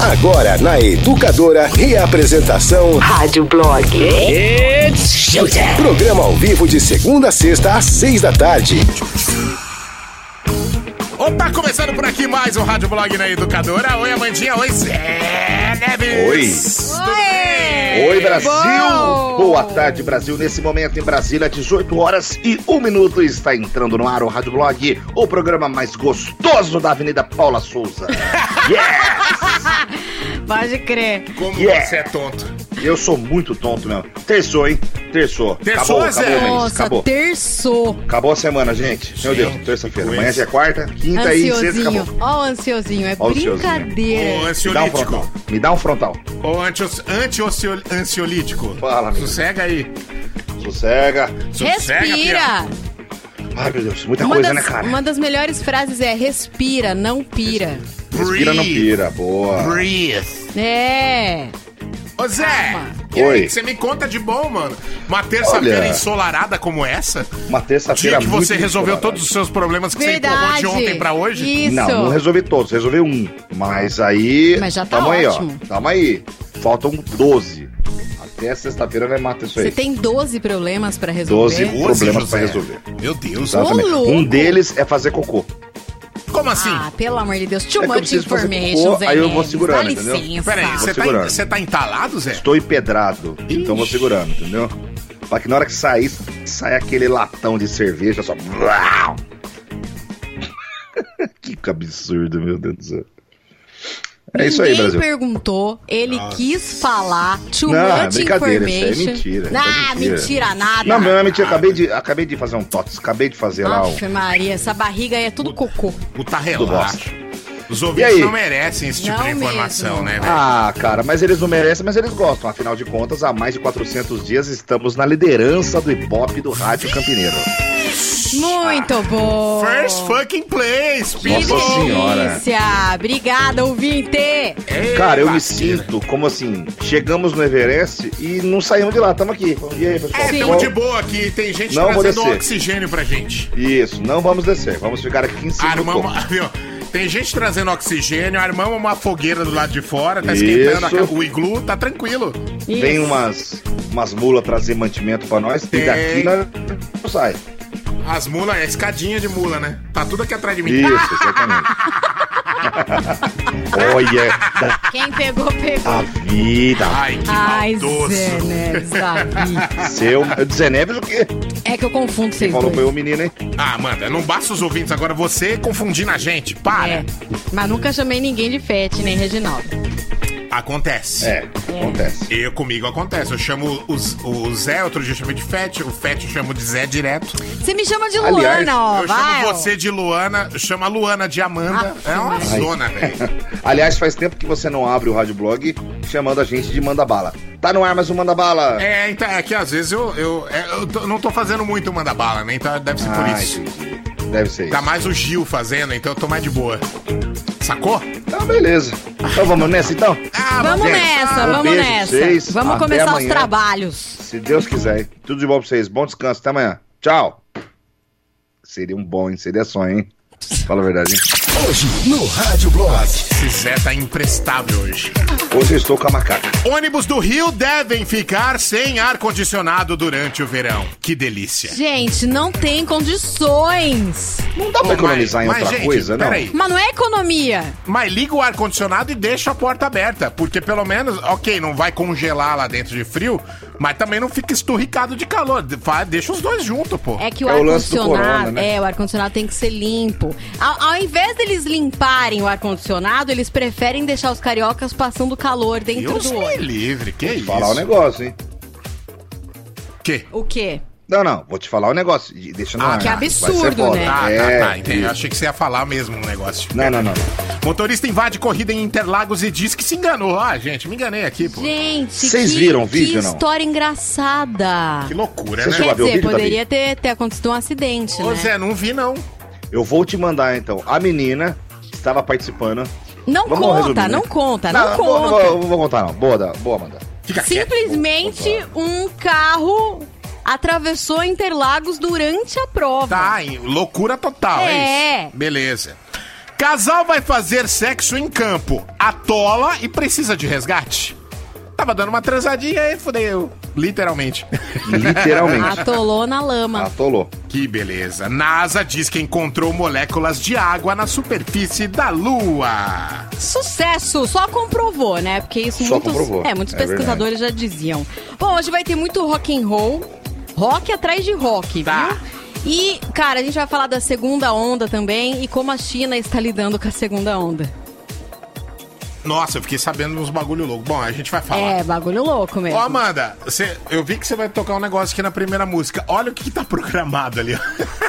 Agora na Educadora, reapresentação Rádio Blog. It's showtime. Programa ao vivo de segunda a sexta às seis da tarde. Opa, começando por aqui mais um Rádio Blog na Educadora. Oi, Amandinha. Oi, Zé Neves. Oi. Bem? Oi, Brasil! Bom. Boa tarde, Brasil. Nesse momento em Brasília, 18 horas e 1 minuto, está entrando no ar o Rádio Blog, o programa mais gostoso da Avenida Paula Souza. Yes! Pode crer. Como Yeah. você é tonto. Eu sou muito tonto mesmo. Terçou, hein? Terçou. Terçou, acabou, Zé? acabou, mês. Nossa, acabou. terçou. Acabou a semana, gente. Meu Deus, terça-feira. Amanhã já é quarta, quinta e sexta Ansiosinho. acabou. Ó o ansiosinho. É Ó ansiosinho. brincadeira. Ô, Me dá um ansiolítico. frontal. Me dá um frontal. Ô, anti- anti-ansiolítico. Fala, amigo. Sossega aí. Sossega. Respira. Ai, meu Deus, muita Uma coisa, das, né, cara? uma das melhores frases é respira, não pira. Respira, não Breathe. pira. Boa. Breathe. É. Ô, Zé. E aí, Oi. que você me conta de bom, mano? Uma terça-feira ensolarada como essa? Uma terça-feira que você resolveu ensolarada. todos os seus problemas que você empurrou Verdade. de ontem pra hoje? Isso. Não, não resolvi todos, resolvi um. Mas aí. Mas já tá tamo aí, ó. ótimo. Tamo aí. Faltam 12. Até sexta-feira vai matar isso aí. Você tem 12 problemas pra resolver. 12 problemas José. pra resolver. Meu Deus. Exatamente. louco. Um deles é fazer cocô. Como assim? Ah, pelo amor de Deus. Too É much information, cocô, Zé aí eu vou segurando, Dá entendeu? Peraí, você tá, segurando. você tá entalado, Zé? Estou empedrado. Então vou Ixi. segurando, entendeu? Pra que na hora que sair, sai aquele latão de cerveja só. que absurdo, meu Deus do céu. É isso aí, Brasil. perguntou, ele Nossa. quis falar. Too Não, é much brincadeira, isso aí é information. mentira, isso é Ah, mentira. mentira nada. Não, não é mentira. Acabei de, acabei de fazer um TOTS. Acabei de fazer lá um. Aff, Maria, essa barriga aí é tudo cocô. Puta relaxa. Os ouvintes não merecem esse tipo Não de informação, mesmo. né, velho? Ah, cara, mas eles não merecem, mas eles gostam. Afinal de contas, há mais de 400 dias estamos na liderança do hip hop do rádio campineiro. Muito bom. First fucking place, Que Nossa people. senhora. delícia. Obrigada, ouvinte. Ei, Cara, eu me sinto como assim, chegamos no Everest e não saímos de lá, tamo aqui. E aí, pessoal? É, tamo de boa aqui. Tem gente Não trazendo oxigênio pra gente. Isso, não vamos descer, vamos ficar aqui em cima Armamos? Tem gente trazendo oxigênio, armamos uma fogueira do lado de fora, tá Isso. esquentando o iglu, tá tranquilo. Vem Isso. umas, umas mulas trazer mantimento pra nós Tem. e daqui nós não sai. As mulas, é escadinha de mula, né? Tá tudo aqui atrás de mim. Isso, exatamente. Olha, Quem pegou, pegou. da vida. Ai, que Ai. Zé Neves, Davi. Seu. Zé Neves o quê? É que eu confundo vocês Falou dois. foi o menino, hein? Ah, Amanda, não basta os ouvintes agora você confundindo a gente. Para. É, mas nunca chamei ninguém de Fete, nem Reginaldo. Acontece. É, acontece. Eu comigo acontece. Eu chamo os- o, Zé, outro dia eu chamei de Fete, o Fete eu chamo de Zé direto. Você me chama de Aliás, Luana, ó, eu vai. chamo ó. você de Luana, eu chamo a Luana de Amanda. Ah, é uma. Zona, velho. Aliás, faz tempo que você não abre o Rádio Blog chamando a gente de Manda Bala. Tá no ar mais um Manda Bala. É, então, é que às vezes eu, eu, é, eu tô- não tô fazendo muito manda bala, né? Então deve ser por Ah, isso. entendi. Deve ser Tá isso. mais o Gil fazendo, então eu tô mais de boa. Sacou? Então, beleza. Então vamos nessa, então? Ah, Vamos Gente, nessa, um vamos nessa. vocês. Vamos Até começar os amanhã. trabalhos. Se Deus quiser. Tudo de bom pra vocês. Bom descanso. Até amanhã. Tchau. Seria um bom, hein? Seria sonho, hein? Fala a verdade, hein? Hoje no Rádio Blog. Esse Zé tá imprestável hoje. Hoje eu estou com a macaca. Ônibus do Rio devem ficar sem ar-condicionado durante o verão. Que delícia. Gente, não tem condições. Não dá pra Ô, economizar mas- em outra gente, coisa, não? peraí. Mas não é economia. Mas liga o ar-condicionado e deixa a porta aberta. Porque pelo menos, ok, não vai congelar lá dentro de frio, mas também não fica esturricado de calor. Deixa os dois juntos, pô. É que o É o ar-condicionado. né? É, o ar-condicionado tem que ser limpo. Ao, ao invés deles limparem o ar-condicionado, eles preferem deixar os cariocas passando calor dentro Deus do ônibus. livre, que isso? Falar o negócio, hein? Que? O quê? Não, não. Vou te falar o negócio. Deixa no Ah, ar. que absurdo, né? Ah, É, tá, tá, entendi. Achei que você ia falar mesmo um negócio. Não, não, não, não. Motorista invade corrida em Interlagos e diz que se enganou. Ah, gente, me enganei aqui, pô. Gente, Vocês que, viram o que vídeo, não? história engraçada. Que loucura, Você né? Quer dizer, vídeo, poderia ter, ter acontecido um acidente, Ô, né? Zé, não vi, não. Eu vou te mandar, então. A menina estava participando. Não Vamos conta, resumir, né? não conta, não, vou- conta. Não vou, não vou contar, não. Boa, boa, Amanda. Fica quieto. Simplesmente um carro atravessou Interlagos durante a prova. Tá, loucura total, é, É. isso. Beleza. Casal vai fazer sexo em campo, atola e precisa de resgate. Tava dando uma transadinha e fudeu. Literalmente. Literalmente. Atolou na lama. Atolou. Que beleza. NASA diz que encontrou moléculas de água na superfície da Lua. Sucesso! Só comprovou, né? Porque isso Só muitos, comprovou. é, muitos É pesquisadores já diziam. Bom, hoje vai ter muito rock and roll. Rock atrás de rock, Tá. viu? E, cara, a gente vai falar da segunda onda também e como a China está lidando com a segunda onda. Nossa, eu fiquei sabendo uns bagulho louco. Bom, a gente vai falar. É, bagulho louco mesmo. Ô, Amanda, cê- eu vi que você vai tocar um negócio aqui na primeira música. Olha o que, que tá programado ali.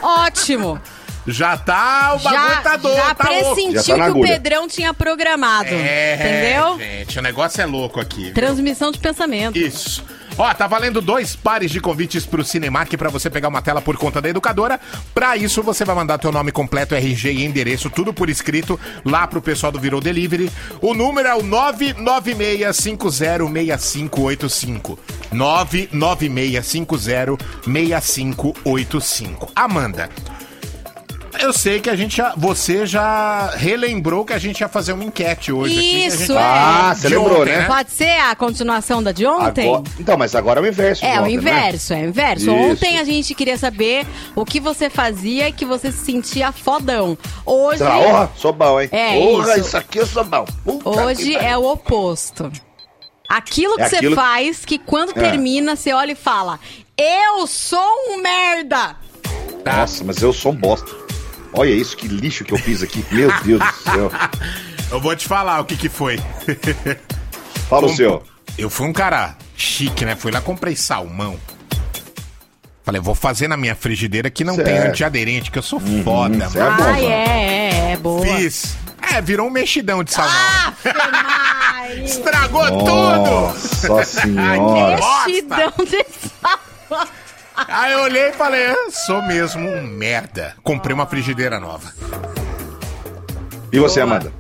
Ótimo! Já tá, o bagulho Já, tá doido, já tá louco. pressentiu Já tá que o. Pedrão tinha programado. É, entendeu? gente, o negócio é louco aqui. viu? Transmissão de pensamento. Isso. Ó, tá valendo dois pares de convites pro Cinemark pra você pegar uma tela por conta da educadora. Pra isso, você vai mandar teu nome completo, RG e endereço, tudo por escrito, lá pro pessoal do Virou Delivery. O número é o 996506585. 996506585. Amanda, eu sei que a gente já. Você já relembrou que a gente ia fazer uma enquete hoje aqui. Isso, gente- é. Ah, você De lembrou, ontem, né? Pode ser a continuação da de ontem? Agora- então, mas agora é o inverso. É, de o ontem, né? inverso, é o inverso. Isso. Ontem a gente queria saber o que você fazia e que você se sentia fodão. Hoje, Tá, Porra, sou bom, hein? É, Porra, isso. isso aqui eu sou bom. Puta hoje é o oposto. Aquilo que É você aquilo- faz que quando É. termina, você olha e fala: Eu sou um merda! Nossa, mas eu sou um bosta. Olha isso, que lixo que eu fiz aqui. Meu Deus do céu. Eu vou te falar o que que foi. Fala o seu. Eu fui um cara chique, né? Fui lá, comprei salmão. Falei, vou fazer na minha frigideira que não tem Certo. antiaderente, que eu sou foda, cê é mano. bom, ah, é, é, é, boa. Fiz. É, virou um mexidão de salmão. Maria! Estragou tudo! Nossa senhora. Mexidão de salmão. Aí eu olhei e falei, "Eu sou mesmo um merda. Comprei uma frigideira nova. E você, Amanda?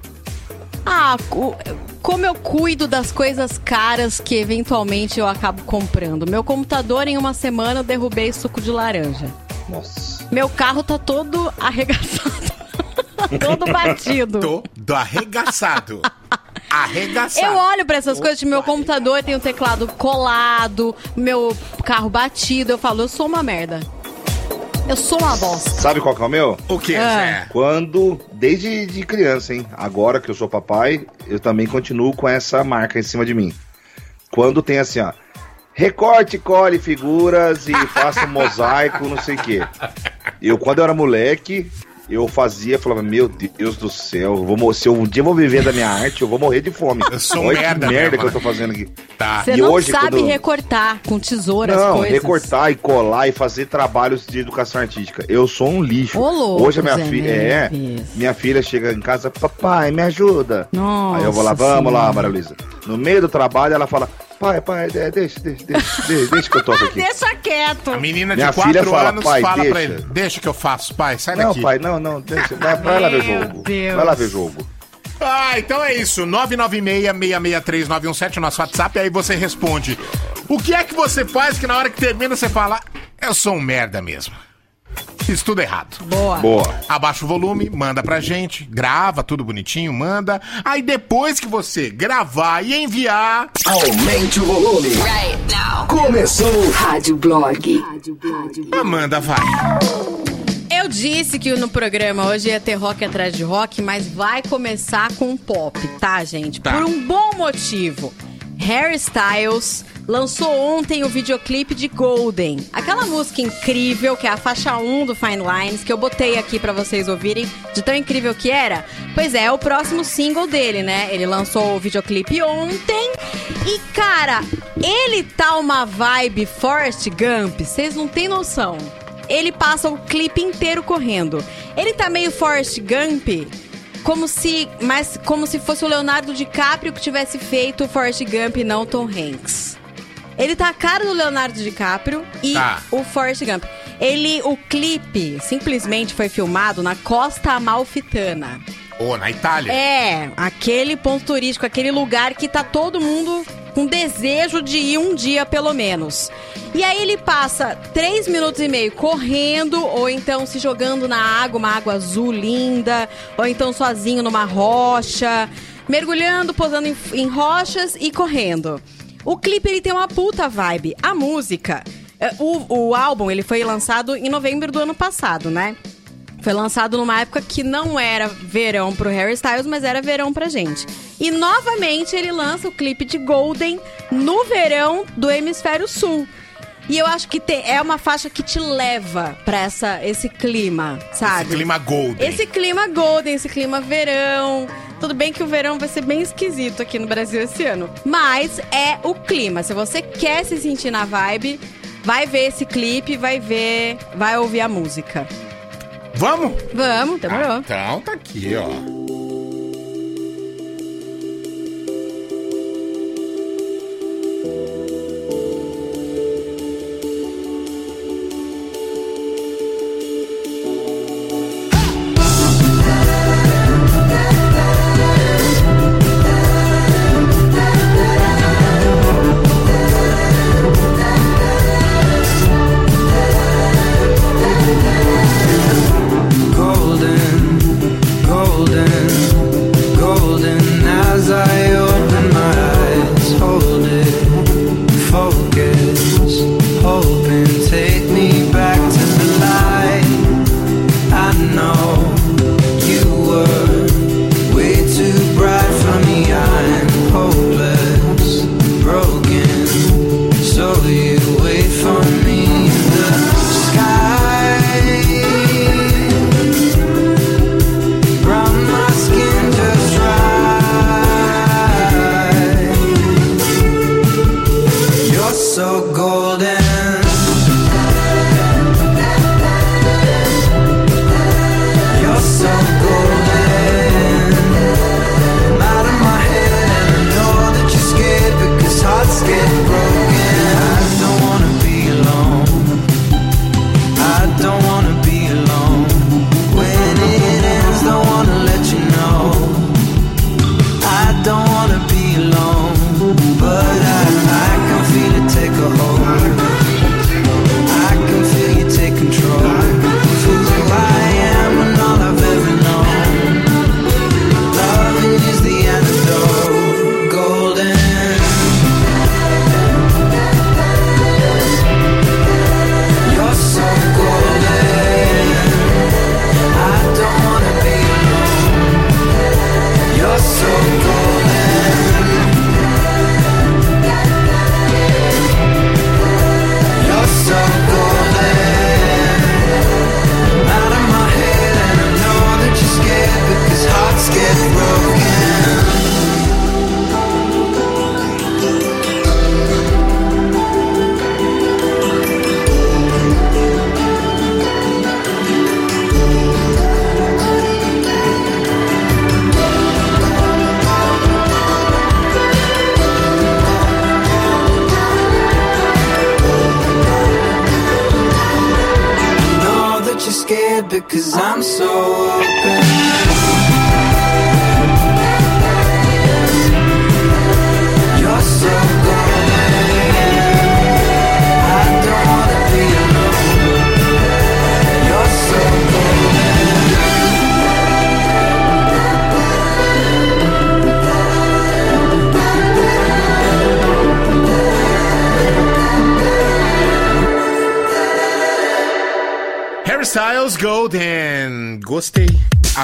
Ah, como eu cuido das coisas caras que eventualmente eu acabo comprando. Meu computador, em uma semana, eu derrubei suco de laranja. Nossa. Meu carro tá todo arregaçado. todo batido. Tô arregaçado. Arregaçado. Eu olho pra essas coisas, meu computador tem o teclado colado, meu carro batido, eu falo, eu sou uma merda. Eu sou uma bosta. Sabe qual que é o meu? O que, Ah. Zé? Quando, desde de criança, hein? Agora que eu sou papai, eu também continuo com essa marca em cima de mim. Quando tem assim, ó. Recorte, cole figuras e faça um mosaico, não sei o quê. Eu, quando eu era moleque, eu fazia, falava, meu Deus do céu, eu vou, se eu um dia eu vou viver da minha arte, eu vou morrer de fome. Eu sou um Olha merda que merda que eu tô fazendo aqui. Tá. Você E não hoje, sabe quando- recortar com tesoura as Não, coisas. recortar e colar e fazer trabalhos de educação artística. Eu sou um lixo. Ô, louco, Hoje a minha filha. É, minha filha chega em casa, papai, me ajuda. Nossa Aí eu vou lá, vamos lá, Senhora. Maria Luísa. No meio do trabalho, ela fala, pai, pai, é, deixa, deixa, deixa, deixa, deixa que eu toco aqui. Deixa quieto. A menina de Minha 4 filha fala, anos "Pai, fala pra deixa." ele: Deixa que eu faço, pai, sai Não, daqui. pai, não, não, deixa, vai, vai lá ver Meu jogo. Deus. Vai lá ver jogo. Ah, então é isso. 996-663-917, nosso WhatsApp, aí você responde. O que é que você faz que na hora que termina você fala, eu sou um merda mesmo. Fiz tudo errado. Boa. Boa. Abaixa o volume, manda pra gente, grava tudo bonitinho, manda. Aí depois que você gravar e enviar, Aumente o volume. Começou. Rádio Blog. Amanda vai. Eu disse que no programa hoje ia ter rock atrás de rock, mas vai começar com pop, tá, gente? Tá. Por um bom motivo. Harry Styles lançou ontem o videoclipe de Golden. Aquela música incrível que é a faixa 1 do Fine Lines, que eu botei aqui pra vocês ouvirem, de tão incrível que era. Pois é, é o próximo single dele, né? Ele lançou o videoclipe ontem. E, cara, ele tá uma vibe Forrest Gump, vocês não têm noção. Ele passa o clipe inteiro correndo. Ele tá meio Forrest Gump, como se, mas como se fosse o Leonardo DiCaprio que tivesse feito o Forrest Gump e não o Tom Hanks. Ele tá a cara do Leonardo DiCaprio e Tá. o Forrest Gump. Ele, o clipe simplesmente foi filmado na Costa Amalfitana. Ô, na Itália. É, aquele ponto turístico, aquele lugar que tá todo mundo com desejo de ir um dia pelo menos. E aí ele passa três minutos e meio correndo, ou então se jogando na água, uma água azul linda, ou então sozinho numa rocha, mergulhando, posando em, em rochas e correndo. O clipe ele tem uma puta vibe. A música, é, o, o álbum ele foi lançado em novembro do ano passado, né? Foi lançado numa época que não era verão pro Harry Styles, mas era verão pra gente. E novamente ele lança o clipe de Golden no verão do Hemisfério Sul. E eu acho que te- é uma faixa que te leva pra essa, esse clima, sabe? Esse clima golden. Esse clima golden, esse clima verão. Tudo bem que o verão vai ser bem esquisito aqui no Brasil esse ano. Mas é o clima. Se você quer se sentir na vibe, vai ver esse clipe, vai ver, vai ouvir a música. Vamos? Vamos, demorou. Então tá aqui, ó.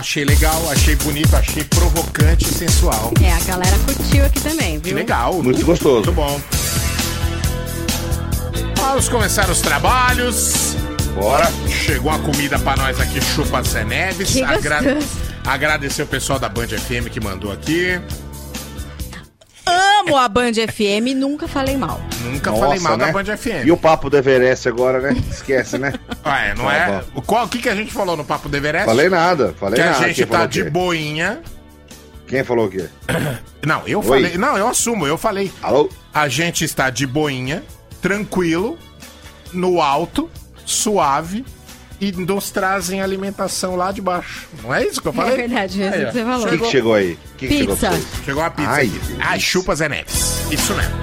Achei legal, achei bonito, achei provocante e sensual. É, a galera curtiu aqui também, Que viu? legal. Muito gostoso. Muito bom. Vamos começar os trabalhos. Bora. Chegou a comida pra nós aqui, Chupa Zé Neves. Que gostoso. Agradecer o pessoal da Band FM que mandou aqui. Amo a Band FM, nunca falei mal. Nunca Nossa, falei mal né? da Band FM. E o papo do Everest agora, né? Esquece, né? Ah, é, não Tá é? O qual- o que, que a gente falou no Papo do Everest? Falei nada, falei que a nada. gente Quem tá falou o de boinha. Quem falou o quê? Não, eu Oi? falei. Não, eu assumo, eu falei. Alô? A gente está de boinha, tranquilo, no alto, suave, e nos trazem alimentação lá de baixo. Não é isso que eu falei? É verdade, é isso que você falou. O que, que chegou aí? O que, que chegou Pizza. vocês? Chegou a pizza. Ai. Ai, chupa Zé Neves. Isso mesmo.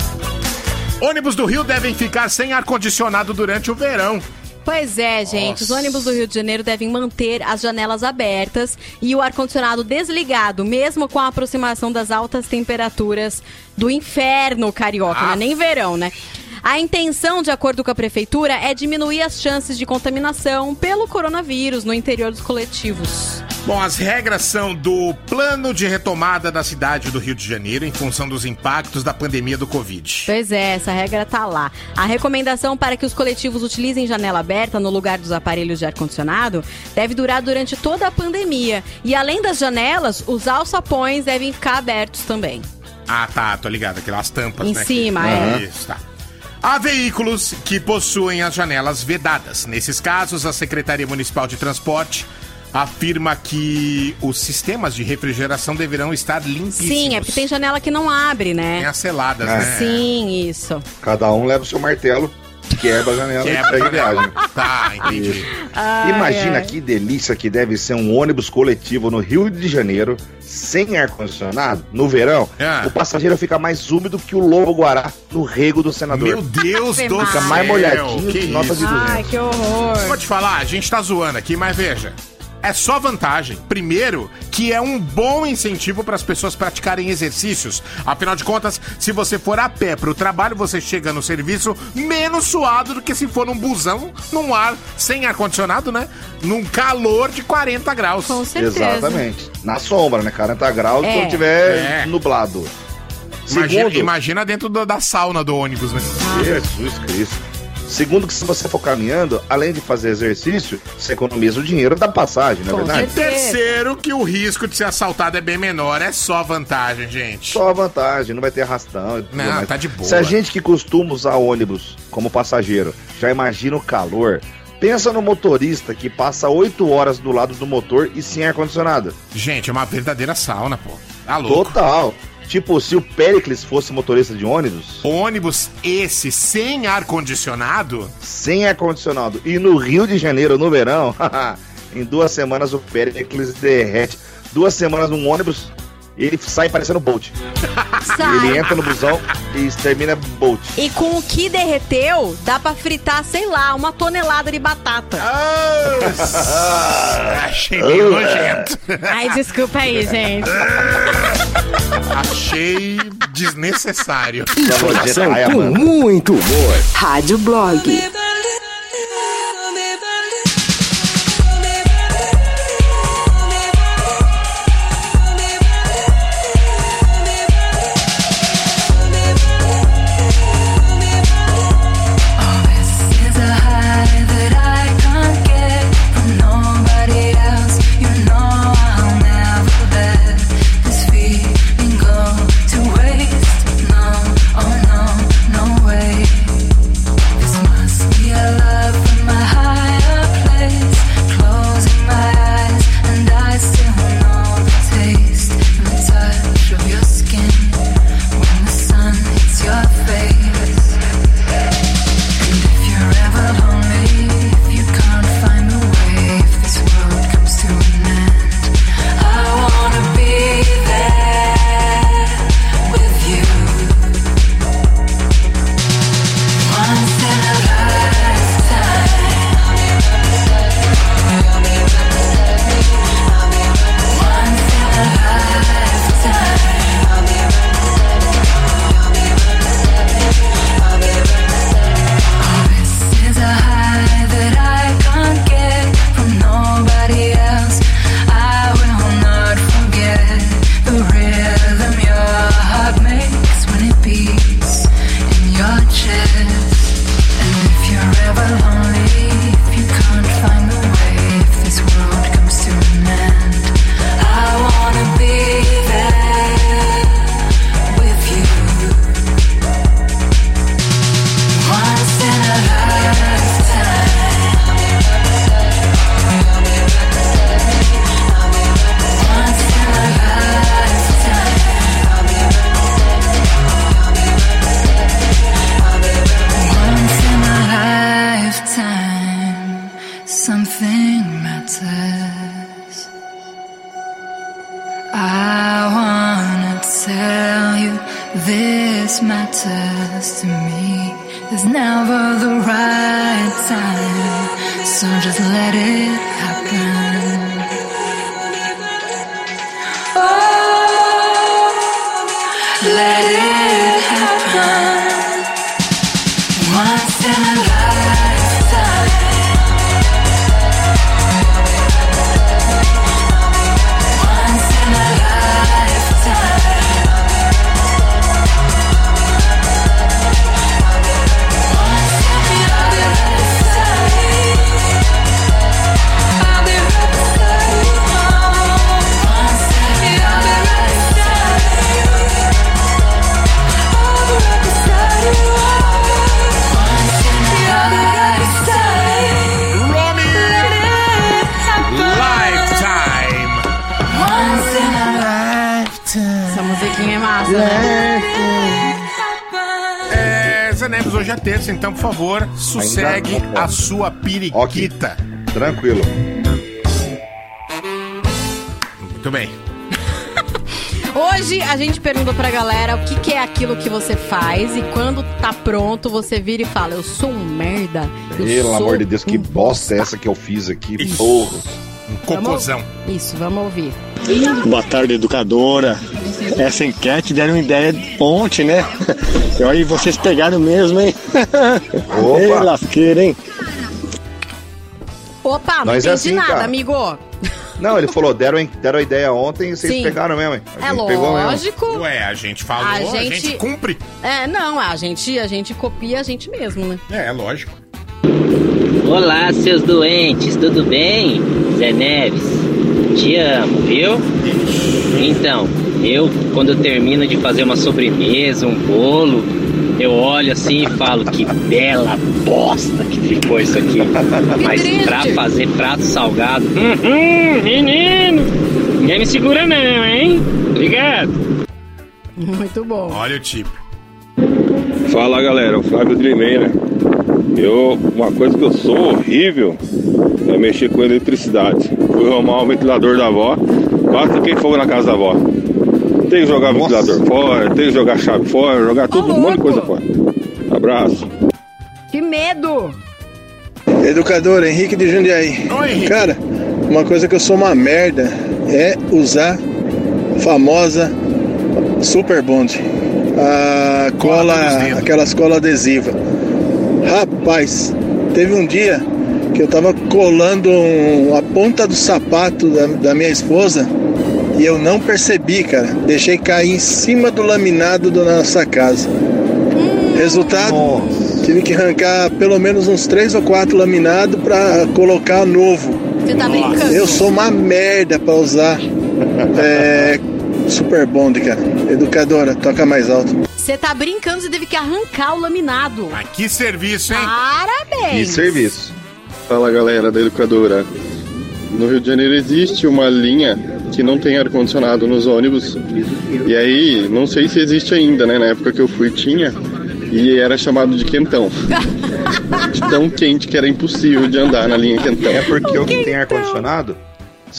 Ônibus do Rio devem ficar sem ar-condicionado durante o verão. Pois é, gente. Os ônibus do Rio de Janeiro devem manter as janelas abertas e o ar-condicionado desligado, mesmo com a aproximação das altas temperaturas do inferno carioca, não é nem verão, né? A intenção, de acordo com a prefeitura, é diminuir as chances de contaminação pelo coronavírus no interior dos coletivos. Bom, as regras são do plano de retomada da cidade do Rio de Janeiro em função dos impactos da pandemia do Covid. Pois é, essa regra tá lá. A recomendação para que os coletivos utilizem janela aberta no lugar dos aparelhos de ar-condicionado deve durar durante toda a pandemia. E além das janelas, os alçapões devem ficar abertos também. Ah, tá, tô ligado. Aquelas tampas, Em né? cima, que... é. Isso, tá. Há veículos que possuem as janelas vedadas. Nesses casos, a Secretaria Municipal de Transporte afirma que os sistemas de refrigeração deverão estar limpíssimos. Sim, é porque tem janela que não abre, Tem né? as seladas, É. né? Sim, isso. Cada um leva o seu martelo, quebra a janela e Quebra a viagem. Tá, entendi. Imagina que delícia que deve ser um ônibus coletivo no Rio de Janeiro, sem ar-condicionado, no verão. Ah. O passageiro fica mais úmido que o lobo guará no rego do senador. Meu Deus do céu. Fica mais molhadinho que que nota de isso. 200. Ai, que horror. Vou te falar, a gente tá zoando aqui, mas veja. É só vantagem. Primeiro, que é um bom incentivo para as pessoas praticarem exercícios. Afinal de contas, se você for a pé pro trabalho, você chega no serviço menos suado do que se for num busão, num ar sem ar-condicionado, né? Num calor de 40 graus. Com certeza. Exatamente. Na sombra, né? 40 graus É. quando tiver É. nublado. Imagina, Segundo, imagina dentro do- da sauna do ônibus, né? Jesus Cristo. Segundo que se você for caminhando, além de fazer exercício, você economiza o dinheiro da passagem, não é Com verdade? certeza. Terceiro, que o risco de ser assaltado é bem menor. É só vantagem, gente. Só a vantagem, não vai ter arrastão. e Não, mais. tá de boa. Se a gente que costuma usar ônibus como passageiro já imagina o calor, pensa no motorista que passa 8 horas do lado do motor e sem ar-condicionado. Gente, é uma verdadeira sauna, pô. Tá louco. Total. Tipo, se o Pericles fosse motorista de ônibus, Ônibus esse sem ar-condicionado, sem ar-condicionado, e no Rio de Janeiro, no verão, em duas semanas o Pericles derrete. Duas semanas num ônibus, ele sai parecendo Bolt. Sai. Ele entra no busão e termina Bolt. E com o que derreteu, dá pra fritar, sei lá, uma tonelada de batata. Ah, achei meio nojento. Ai, desculpa aí, gente. Achei desnecessário. Informação com muito humor. Rádio Blog. Então, por favor, sossegue a sua periquita. Tranquilo. Muito bem. Hoje a gente pergunta pra galera o que, que é aquilo que você faz e quando tá pronto você vira e fala: Eu sou um merda. eu Pelo amor de Deus, que um bosta é essa que eu fiz aqui? Porra. Um cocôzão. Isso, vamos ouvir. Boa tarde, educadora. Essa enquete deram uma ideia ontem, né? E aí vocês pegaram mesmo, hein? Opa. Ei, lasqueira, hein? Opa, não Nós é entendi assim, nada, cara. amigo. Não, ele falou, deram, deram a ideia ontem e vocês Sim. pegaram mesmo, hein? A É gente pegou mesmo. lógico. Ué, a gente falou, A a gente... gente- cumpre. É, não, a gente, a gente copia a gente mesmo, né? É, é lógico. Olá, seus doentes, tudo bem? Zé Neves, te amo, viu? Então, eu, quando eu termino de fazer uma sobremesa, um bolo, eu olho assim e falo que bela bosta que ficou isso aqui. Mas triste. pra fazer prato salgado, uhum, menino, ninguém me segura não, hein? Obrigado. Muito bom. Olha o tipo. Fala galera, o Flávio Drimeira. Eu, uma coisa que eu sou horrível é mexer com eletricidade. Fui arrumar o ventilador da avó, quase fiquei fogo na casa da avó. Tem que jogar Nossa. ventilador fora, tem que jogar chave fora, jogar tudo, um monte de coisa fora. Abraço. Que medo! Educador Henrique de Jundiaí. Oi. Cara, uma coisa que eu sou uma merda é usar a famosa Super Bond. A Cola cola, aquelas cola adesiva. Rapaz, teve um dia que eu tava colando um- a ponta do sapato da, da minha esposa e eu não percebi, cara. Deixei cair em cima do laminado da nossa casa. Resultado, Nossa. Tive que arrancar pelo menos uns três ou quatro laminados pra colocar novo. Você tá brincando? Eu sou uma merda pra usar é, Super Bond, cara. Educadora, toca mais alto. Você tá brincando, você teve que arrancar o laminado. Mas que serviço, hein? Que Parabéns! serviço. Fala galera da educadora. No Rio de Janeiro existe uma linha que não tem ar-condicionado nos ônibus. E aí, não sei se existe ainda, né? Na época que eu fui tinha. E era chamado de quentão. De tão quente que era impossível de andar na linha quentão. É porque o que tem ar-condicionado,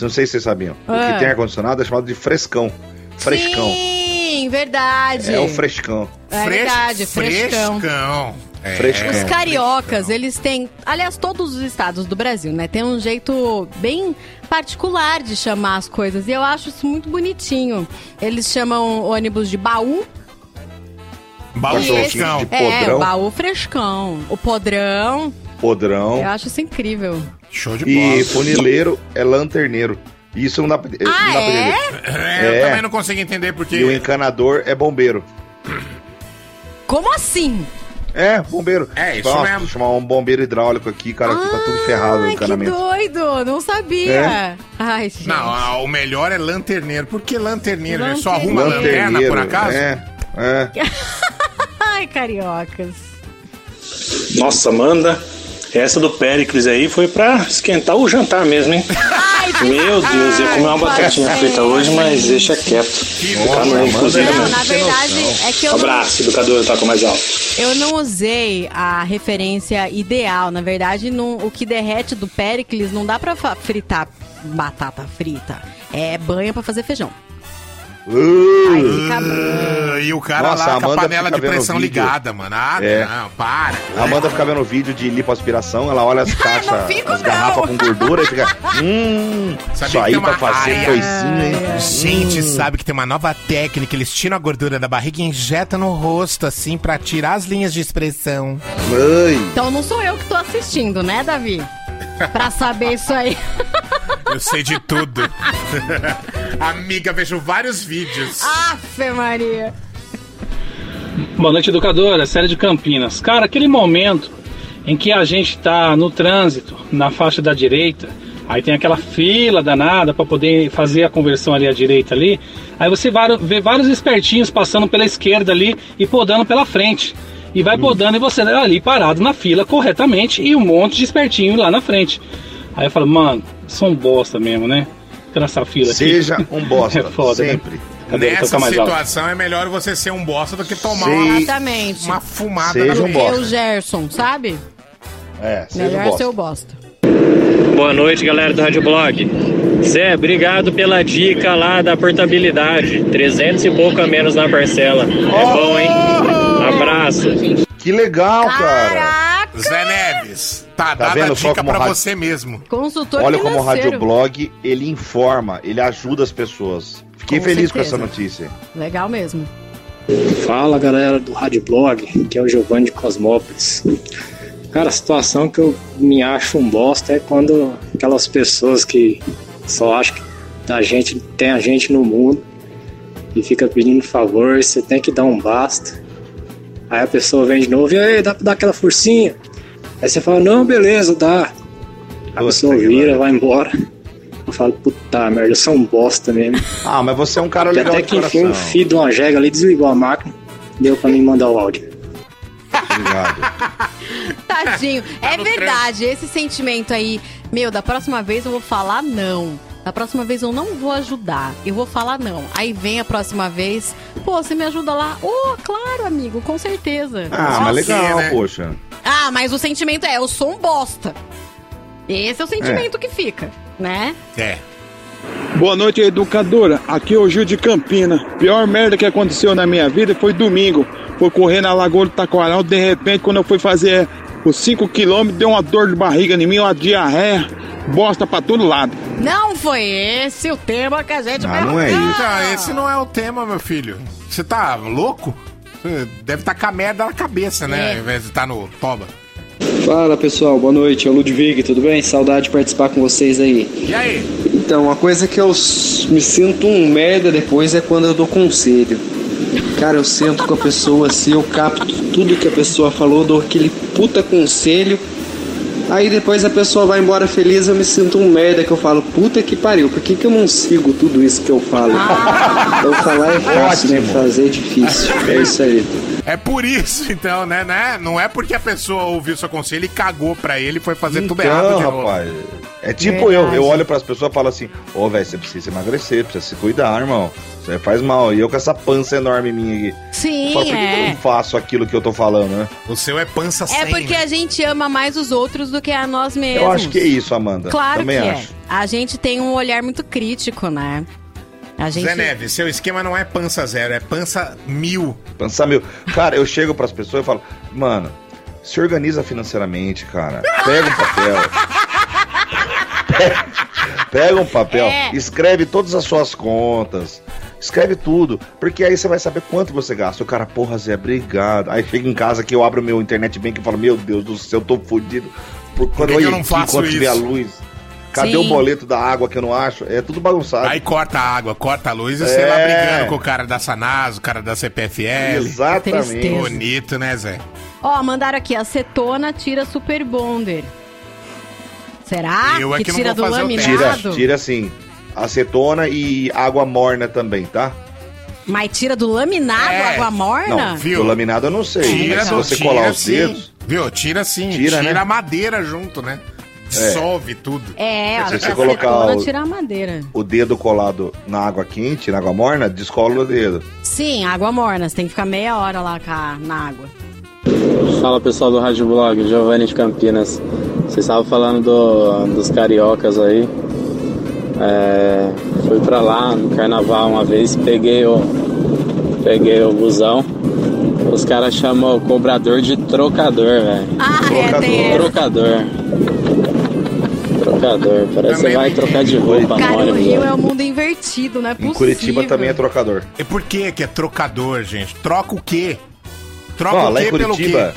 não sei se vocês sabiam, o Ah. que tem ar-condicionado é chamado de frescão. Frescão. Sim, verdade. É o frescão. É Fres- verdade, frescão. Frescão. É. Os cariocas, eles têm, aliás, todos os estados do Brasil, né? Tem um jeito bem particular de chamar as coisas. E eu acho isso muito bonitinho. Eles chamam ônibus de baú. Baú e frescão. de É, o baú frescão. O podrão. Podrão. Eu acho isso incrível. Show de E bola. funileiro é lanterneiro. Isso não dá pra, não Ah, dá pra é? entender. É, eu É. também não consigo entender porque. E o encanador é bombeiro. Como assim? É, bombeiro. É, isso Nossa, mesmo. chamar um bombeiro hidráulico aqui, cara, aqui tá tudo ferrado o Ai, que encanamento. doido! Não sabia. É? Ai, gente. Não, a- o melhor é lanterneiro. Por que lanterneiro? Ele só arruma Lanterneiro. lanterna, por acaso? É, é. Ai, cariocas. Nossa, Amanda, essa do Péricles aí foi pra esquentar o jantar mesmo, hein? Ai, Meu Deus, ia comer uma batatinha frita hoje, mas deixa quieto. Ficar no Amanda, cozinha Não, mesmo. na verdade, é que eu não, Abraço, educador, toca mais alto. eu não usei a referência ideal. Na verdade, não- o que derrete do Pericles não dá pra fritar batata frita. É banha pra fazer feijão. Bom. Ah, E o cara Nossa, lá a com a panela de pressão ligada, mano. Ah, É. não, para. A Amanda fica vendo vídeo de lipoaspiração, ela olha as caixas, as garrafas com gordura e fica. Hum, Sabe isso aí pra fazer Ai, coisinha, hein? Gente, Hum. sabe que tem uma nova técnica. Eles tiram a gordura da barriga e injetam no rosto, assim, pra tirar as linhas de expressão. Ai. Então não sou eu que tô assistindo, né, Davi? Pra saber isso aí. Eu sei de tudo. Amiga, vejo vários vídeos. Afe Maria. Boa noite, educadora. Série de Campinas. Cara, aquele momento em que a gente tá no trânsito, na faixa da direita, aí tem aquela fila danada para poder fazer a conversão ali à direita ali. Aí você vê vários espertinhos passando pela esquerda ali e podando pela frente. E vai podando e você ali parado na fila corretamente e um monte de espertinho lá na frente. Aí eu falo, mano, são bosta mesmo, né? Fica nessa fila aqui. Seja um bosta, É foda, né? sempre. Cadê? Vou Nessa mais alto. situação é melhor você ser um bosta do que tomar Sei. uma, uma fumada Seja na um bosta. Eu, Gerson, sabe? É, seja um Melhor bosta. ser o bosta. Boa noite, galera do Rádio Blog. Zé, obrigado pela dica lá da portabilidade. 300 e pouco a menos na parcela. É bom, hein? Abraço. Que legal, cara. Caraca! Zé Neves, tá, Tá dada a vendo só dica pra rádio- você mesmo. Consultor Olha como o financeiro. radioblog, ele informa, ele ajuda as pessoas. Fiquei Com feliz com certeza. essa notícia. Legal mesmo. Fala galera do Rádio Blog, que é o Giovanni de Cosmópolis. Cara, a situação que eu me acho um bosta é quando aquelas pessoas que só acham que a gente tem a gente no mundo e fica pedindo favor, você tem que dar um basta. Aí a pessoa vem de novo e aí, dá pra dar aquela forcinha. Aí você fala, não, beleza, dá. A pessoa vira, vai embora. Eu falo, puta merda, eu sou um bosta mesmo. Ah, mas você é um cara E legal até de que enfim, o filho de uma jega ali desligou a máquina, deu pra mim mandar o áudio. Obrigado. Tadinho. é no verdade, esse sentimento aí. Meu, da próxima vez eu vou falar não. Da próxima vez eu não vou ajudar. Eu vou falar não. Aí vem a próxima vez. Pô, você me ajuda lá? Oh, claro, amigo, com certeza. Ah, mas legal, né? poxa. Ah, mas o sentimento é, eu sou um bosta. Esse é o sentimento que fica, né? É. Boa noite, educadora. Aqui é o Gil de Campina. Pior merda que aconteceu na minha vida foi domingo. Fui correr na Lagoa do Taquaral. De repente, quando eu fui fazer os 5 km, deu uma dor de barriga em mim, uma diarreia, bosta pra todo lado. Não foi esse o tema que a gente Ah, não é isso. Ah, esse não é o tema, meu filho. Você tá louco? Você deve estar com a merda na cabeça, né? É. Ao invés de estar no toba. Fala pessoal, boa noite, é o Ludwig, tudo bem? Saudade de participar com vocês aí. E aí? Então, uma coisa que eu me sinto um merda depois é quando eu dou conselho. Cara, eu sento com a pessoa assim, eu capto tudo que a pessoa falou, dou aquele puta conselho. Aí depois a pessoa vai embora feliz, eu me sinto um merda que eu falo, puta que pariu, por que, que eu não sigo tudo isso que eu falo? Então falar é fácil, né? Fazer é difícil. É isso aí. É por isso, então, né, né? Não é porque a pessoa ouviu seu conselho e cagou pra ele e foi fazer tudo errado de novo. rapaz. É tipo eu, eu olho pras pessoas e falo assim, ô, velho, você precisa emagrecer, precisa se cuidar, irmão. Você faz mal. E eu com essa pança enorme minha aqui. Sim, falo, por que eu é. não faço aquilo que eu tô falando, né? O seu é pança É porque a gente ama mais os outros do que a nós mesmos. Eu acho que é isso, Amanda. Claro Também que acho. é. A gente tem um olhar muito crítico, né? A gente... Zé Neves, seu esquema não é pança zero, é pança mil. Pança mil. Cara, eu chego pras pessoas e falo, mano, se organiza financeiramente, cara. Pega um papel. Pega- um papel, É. escreve todas as suas contas. Escreve tudo, porque aí você vai saber quanto você gasta. O cara, porra, Zé, obrigado. Aí chega em casa que eu abro meu internet bank e falo, meu Deus do céu, eu tô fudido. Por, quando que eu não faço quando tiver a isso? luz. Cadê Sim. o boleto da água que eu não acho? É tudo bagunçado. Aí corta a água, corta a luz e você É. lá brigando com o cara da Sanaz, o cara da CPFL. Exatamente. Bonito, né, Zé? Ó, mandaram aqui, acetona tira super bonder. Será Eu é que que não tira vou do laminado? Tira, tira assim, acetona e água morna também, tá? Mas tira do laminado, É. água morna? Não, do laminado eu não sei. Tira, mas se você tira colar os sim. dedos, Viu? Tira sim. Tira, Tira, né? a madeira junto, né? Dissolve tudo. É, Se você colocar acetona o- tira a madeira. o dedo colado na água quente, na água morna, descola o dedo. Sim, água morna. Você tem que ficar meia hora lá na água. Fala pessoal do Rádio Blog, Giovanni de Campinas. Vocês estavam falando do- dos cariocas aí. É, Fui pra lá no carnaval uma vez, peguei o. Peguei o busão. Os caras chamam o cobrador de trocador, velho. Ah, é, tem essa. Trocador. Trocador. Parece que você vai trocar de roupa Cara, na hora. o Rio é o mundo invertido, não é Em possível. Curitiba também é trocador. E por que que é trocador, gente? Troca o quê? Troca Ó, o lá quê em pelo Curitiba.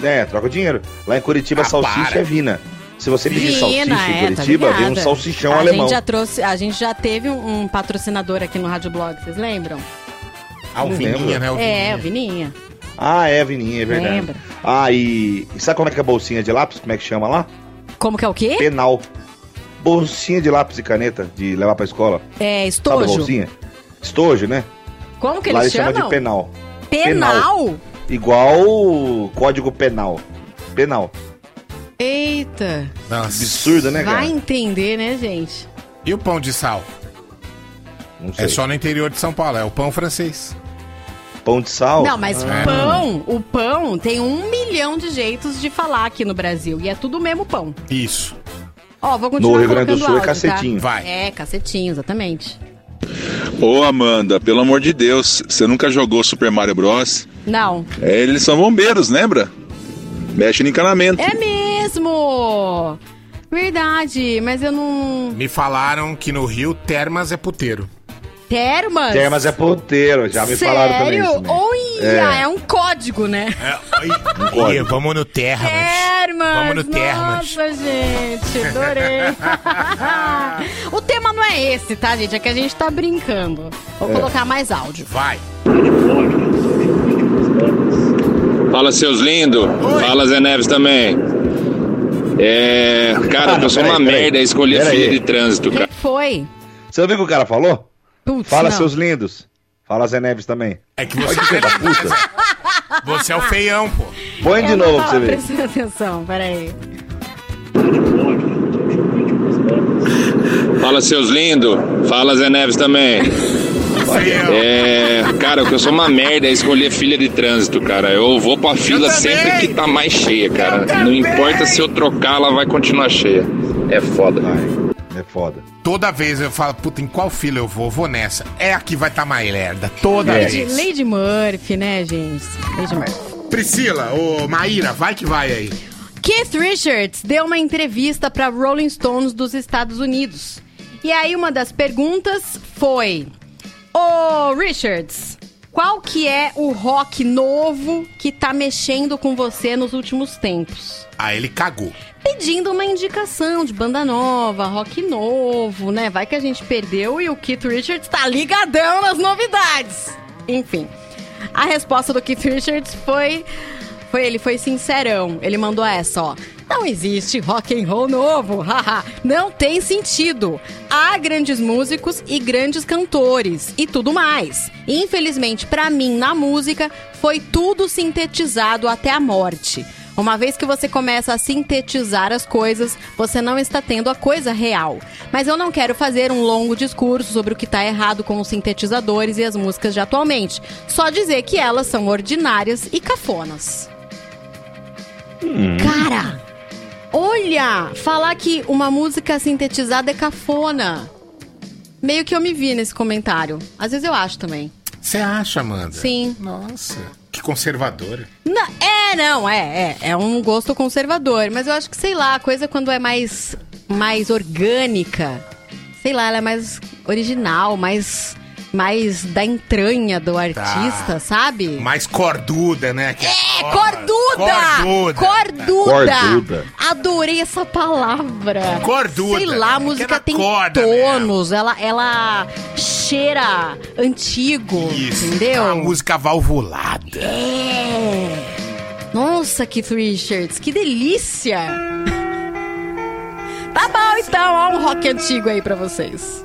quê? É, troca o dinheiro. Lá em Curitiba, Ah, salsicha para. é vina. Se você pedir Vina, salsicha em é, tá Curitiba, vem um salsichão a alemão. Gente já trouxe, a gente já teve um, um patrocinador aqui no Rádio Blog, vocês lembram? Ah, o Vininha, né? O É, Vininha. o Vininha. Ah, é, Vininha, é verdade. Lembra. Ah, e... e sabe como é que é a bolsinha de lápis? Como é que chama lá? Como que é o quê? Penal. Bolsinha de lápis e caneta de levar pra escola. É, Sabe a estojo. bolsinha? Estojo, né? Como que Lá eles eles chamam chamam? de penal. Penal? Igual o código penal. Penal. Eita. Absurdo, né, cara? Vai entender, né, gente? E o pão de sal? Não sei. É só no interior de São Paulo, é o pão francês. Pão de sal? Não, mas É. pão, o pão tem um milhão de jeitos de falar aqui no Brasil. E é tudo o mesmo pão. Isso. Ó, vou continuar No Rio Grande do Sul é áudio, cacetinho. Tá? Vai. É, cacetinho, exatamente. Ô Amanda, pelo amor de Deus, você nunca jogou Super Mario Bros? Não. É, eles são bombeiros, lembra? Mexe no encanamento. É mesmo! Verdade, mas eu não. Me falaram que no Rio, Termas é puteiro. Termas? Termas é ponteiro, já me Sério? falaram também isso. né? Olha, é. É. um código, né? Ih, vamos no Termas. Termas! Vamos no Termas. Nossa, gente, adorei. o tema não é esse, tá, gente? É que a gente tá brincando. Vou É. colocar mais áudio. Vai. Fala, seus lindos. Fala, Zé Neves também. É. Cara, eu sou uma Peraí, peraí. merda escolher filha de trânsito, cara. que foi? Você ouviu o que o cara falou? Putz, Fala, não. seus lindos. Fala, Zé Neves também. É que Olha você que da puta. Você é o feião, pô. Põe de novo pra você ver. prestando atenção, peraí. Fala, seus lindos. Fala, Zé Neves também. É. Cara, eu sou uma merda escolher filha de trânsito, cara. Eu vou pra fila sempre que tá mais cheia, cara. Não importa se eu trocar, ela vai continuar cheia. É foda. É foda. Toda vez eu falo, puta, em qual fila eu vou? Vou nessa. É aqui vai estar tá mais lerda. Toda Lady, vez. Lady Murphy, né, gente? Lady Murphy. Priscila, ô Maíra, vai que vai aí. Keith Richards deu uma entrevista para Rolling Stones dos Estados Unidos. E aí uma das perguntas foi: Ô Richards, qual que é o rock novo que tá mexendo com você nos últimos tempos? Ah, ele cagou. Pedindo uma indicação de banda nova, rock novo, né? Vai que a gente perdeu e o Keith Richards tá ligadão nas novidades. Enfim, a resposta do Keith Richards foi foi ele foi sincerão. Ele mandou essa, ó. Não existe rock and roll novo, haha. Não tem sentido. Há grandes músicos e grandes cantores e tudo mais. Infelizmente, pra mim, na música, foi tudo sintetizado até a morte. Uma vez que você começa a sintetizar as coisas, você não está tendo a coisa real. Mas eu não quero fazer um longo discurso sobre o que está errado com os sintetizadores e as músicas de atualmente. Só dizer que elas são ordinárias e cafonas. Cara, olha! Falar que uma música sintetizada é cafona. Meio que eu me vi nesse comentário. Às vezes eu acho também. Você acha, Amanda? Sim. Nossa, que conservadora. Não, é, não, é, é. É um gosto conservador. Mas eu acho que, sei lá, a coisa quando é mais, mais orgânica, sei lá, ela é mais original, mais, mais da entranha do artista, sabe? Mais corduda, né? Que É, corduda! Corduda. Corduda! Corduda. Adorei essa palavra. Corduda. Sei lá, a É música tem corda tonos, ela, ela cheira antigo, entendeu? Uma música valvulada. É. Nossa, Keith Richards, que delícia! Tá bom, então, ó, um rock antigo aí pra vocês.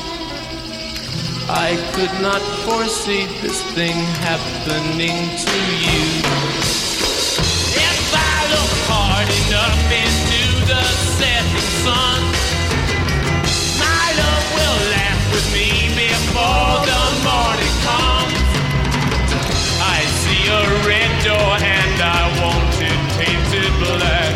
I could not foresee this thing happening to you. If I look hard enough into the setting sun, my love will laugh with me before the morning comes. I see a red door and I want it painted black.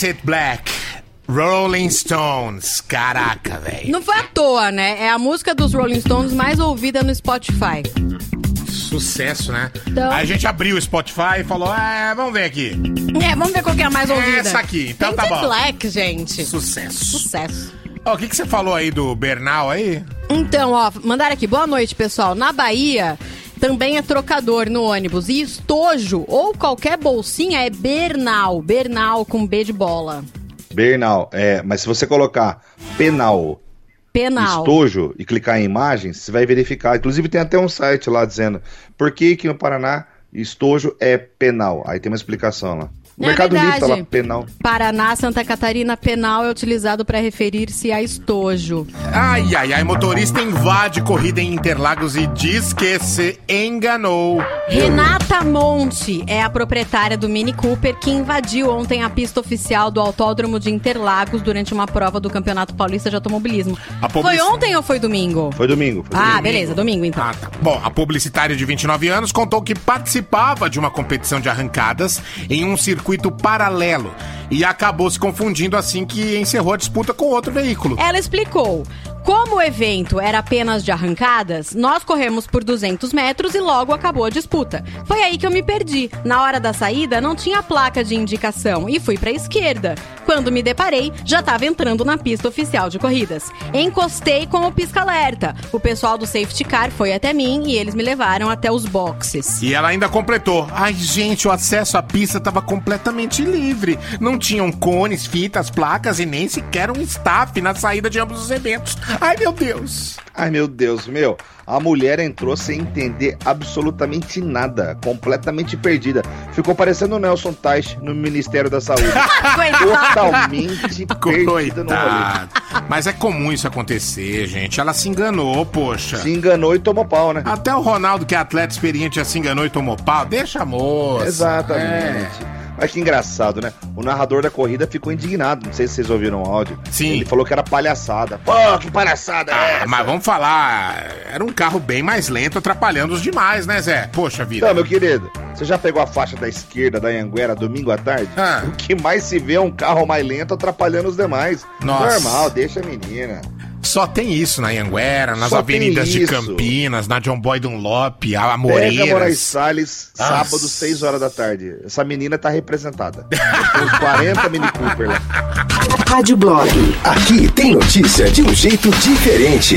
Painted Black. Rolling Stones. Caraca, velho. Não foi à toa, né? É a música dos Rolling Stones mais ouvida no Spotify. Sucesso, né? Então- Aí a gente abriu o Spotify e falou: ah, vamos ver aqui. É, vamos ver qual que é a mais ouvida. Essa aqui, então tá Painted bom. Black, gente. Sucesso. Sucesso. Ó, o que, que você falou aí do Bernal aí? Então, ó, mandaram aqui. Boa noite, pessoal. Na Bahia, também é trocador no ônibus. E estojo ou qualquer bolsinha é Bernal. Bernal com B de bola. Bernal, é, mas se você colocar penal, Penal. estojo e clicar em imagens, você vai verificar. Inclusive tem até um site lá dizendo por que que no Paraná estojo é penal. Aí tem uma explicação lá. No É Mercado Livre tá lá penal. Paraná, Santa Catarina, penal é utilizado para referir-se a estojo. Ai, ai, ai, motorista invade corrida em Interlagos e diz que se enganou. Renata Monte é a proprietária do Mini Cooper que invadiu ontem a pista oficial do Autódromo de Interlagos durante uma prova do Campeonato Paulista de Automobilismo. A Foi ontem ou foi domingo? Foi domingo. foi Ah, domingo. beleza, domingo então. Ah, tá. Bom, a publicitária de 29 anos contou que participava de uma competição de arrancadas em um circuito paralelo e acabou se confundindo assim que encerrou a disputa com outro veículo. Ela explicou. Como o evento era apenas de arrancadas, nós corremos por 200 metros e logo acabou a disputa. Foi aí que eu me perdi. Na hora da saída, não tinha placa de indicação e fui pra esquerda. Quando me deparei, já estava entrando na pista oficial de corridas. Encostei com o pisca-alerta. O pessoal do safety car foi até mim e eles me levaram até os boxes. E ela ainda completou. Ai, gente, o acesso à pista estava completamente livre. Não tinham cones, fitas, placas e nem sequer um staff na saída de ambos os eventos. Ai, meu Deus. Ai, meu Deus, meu. A mulher entrou sem entender absolutamente nada, completamente perdida. Ficou parecendo o Nelson Teich no Ministério da Saúde. Totalmente perdida no rolê. Mas é comum isso acontecer, gente. Ela se enganou, poxa. Se enganou e tomou pau, né? Até o Ronaldo, que é atleta experiente, já se enganou e tomou pau. Deixa a moça. Exatamente. Olha que engraçado, né? O narrador da corrida ficou indignado. Não sei se vocês ouviram o áudio. Sim. Ele falou que era palhaçada. Pô, que palhaçada é Ah, essa? mas vamos falar, era um carro bem mais lento, atrapalhando os demais, né, Zé? Poxa vida. Então, meu querido, você já pegou a faixa da esquerda da Anhanguera domingo à tarde? Ah. O que mais se vê é um carro mais lento atrapalhando os demais. Nossa. Normal, deixa a menina. Só tem isso na Anhanguera, nas Só avenidas de. Campinas, na John Boy Dunlop, a Pega Amoreiras. Moraes Salles, Nossa. sábado, 6 horas da tarde. Essa menina tá representada. Tem uns 40 Mini Cooper lá. Rádio Blog. Aqui tem notícia de um jeito diferente.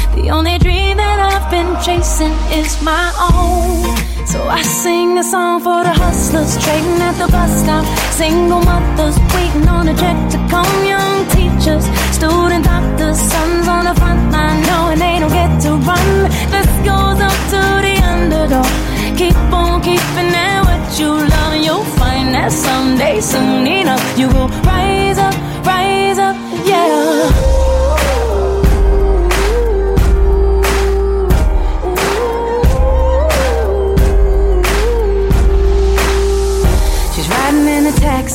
The only dream that I've been chasing is my own. So I sing a song for the hustlers trading at the bus stop. Single mothers waiting on a check to come. Young teachers, student doctors, sons on the front line knowing they don't get to run. This goes up to the underdog. Keep on keeping at what you love, you'll find that someday, soon enough, you will rise up, rise up, yeah.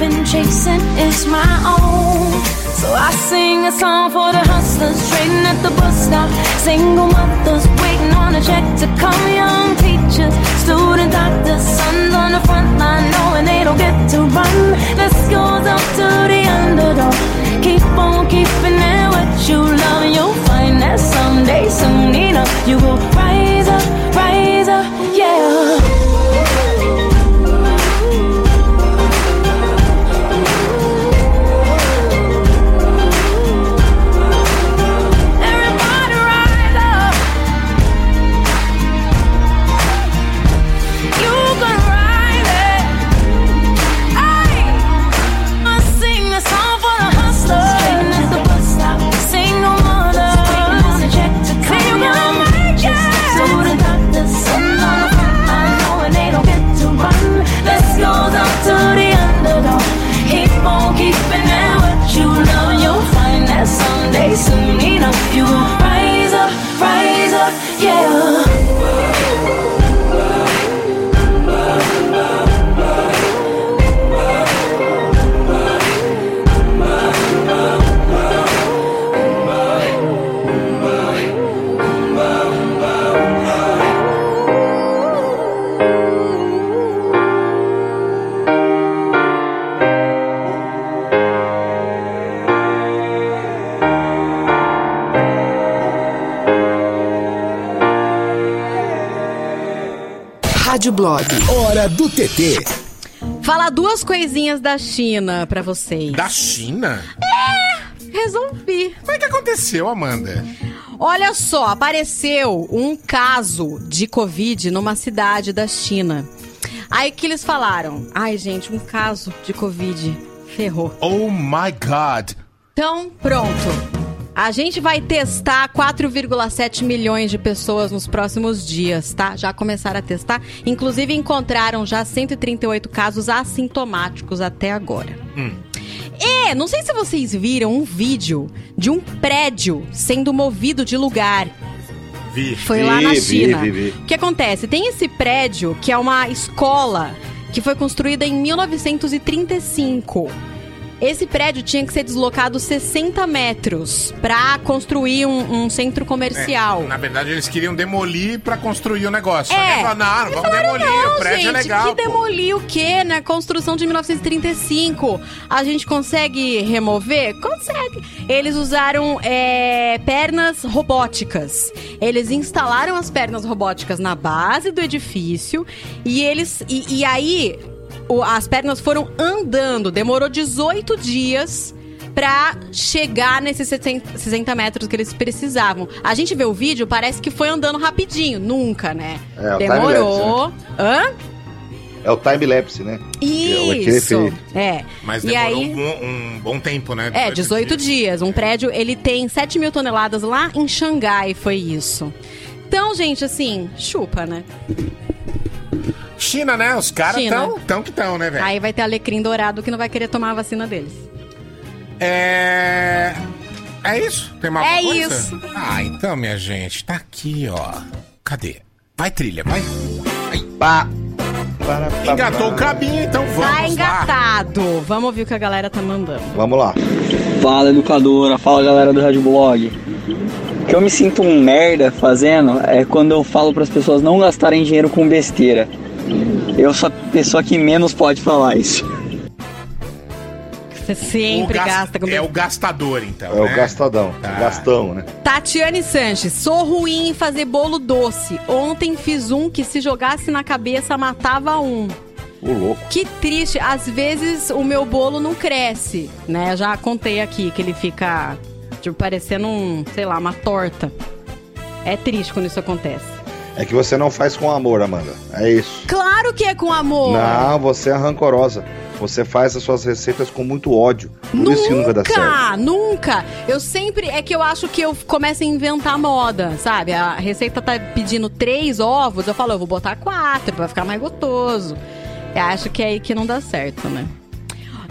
I've been chasing is my own. So I sing a song for the hustlers trading at the bus stop. Single mothers waiting on a check to come. Young teachers, student doctors, sons on the front line knowing they don't get to run. This goes up to the underdog. Keep on keeping it what you love, you'll find that someday, soon enough, you will rise up, rise up, yeah. TT. Falar duas coisinhas da China pra vocês. Da China? É, resolvi. Como é que aconteceu, Amanda? Olha só, apareceu um caso de Covid numa cidade da China. Aí que eles falaram: ai, gente, um caso de Covid. Ferrou. Oh my God. Então, pronto. A gente vai testar 4,7 milhões de pessoas nos próximos dias, tá? Já começaram a testar. Inclusive, encontraram já 138 casos assintomáticos até agora. Hum. E não sei se vocês viram um vídeo de um prédio sendo movido de lugar. Vi. Foi lá na China. O que acontece? Tem esse prédio que é uma escola que foi construída em 1935. Esse prédio tinha que ser deslocado 60 metros pra construir um, um centro comercial. É, na verdade, eles queriam demolir pra construir o negócio. É. Só que falaram, não, não vamos demolir, não, o prédio gente, é legal. que pô." demolir o quê? Na construção de 1935. A gente consegue remover? Consegue. Eles usaram é, pernas robóticas. Eles instalaram as pernas robóticas na base do edifício e eles. E, e aí as pernas foram andando. Demorou 18 dias. Pra chegar nesses 60 60 metros que eles precisavam. A gente vê o vídeo, parece que foi andando rapidinho. Nunca, né? É, o Demorou. Hã? É o time-lapse, né? É Isso. É. Mas e demorou aí, um, um bom tempo, né? é, 18 dias. Um prédio, ele tem 7 mil toneladas lá em Xangai, foi isso. Então, gente, assim, chupa, né? China, né? Os caras China. tão, tão que tão, né, velho? Aí vai ter alecrim dourado que não vai querer tomar a vacina deles. É. É isso? Tem mais É coisa? isso. Ah, então, minha gente, tá aqui, ó. Cadê? Vai, trilha, vai. Pá. Engatou o cabinho, então vamos tá lá. engatado. Vamos ouvir o que a galera tá mandando. Vamos lá. Fala educadora, fala galera do Rádio Blog. O que eu me sinto um merda fazendo é quando eu falo para as pessoas não gastarem dinheiro com besteira. Eu sou a pessoa que menos pode falar isso. Você sempre O gas- gasta com É o gastador, então. É o né? gastadão. Tá. Gastão, né? Tatiane Sanches, sou ruim em fazer bolo doce. Ontem fiz um que se jogasse na cabeça matava um. O louco. Que triste, às vezes o meu bolo não cresce, né? Já contei aqui que ele fica, tipo, parecendo um, sei lá, uma torta. É triste quando isso acontece. É que você não faz com amor, Amanda. É isso. Claro que é com amor! Não, você é rancorosa. Você faz as suas receitas com muito ódio. Por isso que nunca dá certo. Nunca, nunca. Eu sempre. É que eu acho que eu começo a inventar moda, sabe? A receita tá pedindo três ovos, eu falo, eu vou botar quatro pra ficar mais gostoso. Eu acho que é aí que não dá certo, né?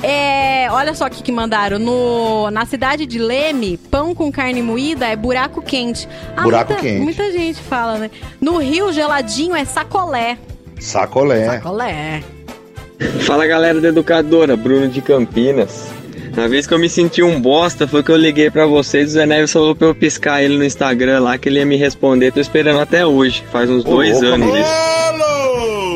É, olha só o que, que mandaram. No, na cidade de Leme, pão com carne moída é buraco quente. Ah, Buraco muita, quente. Muita gente fala, né? No Rio, geladinho é sacolé. Sacolé. Sacolé. Fala galera da Educadora, Bruno de Campinas. Na vez que eu me senti um bosta foi que eu liguei pra vocês, o Zé Neves falou pra eu piscar ele no Instagram lá que ele ia me responder. Tô esperando até hoje, faz uns Ô, dois louco, anos Amanda. isso.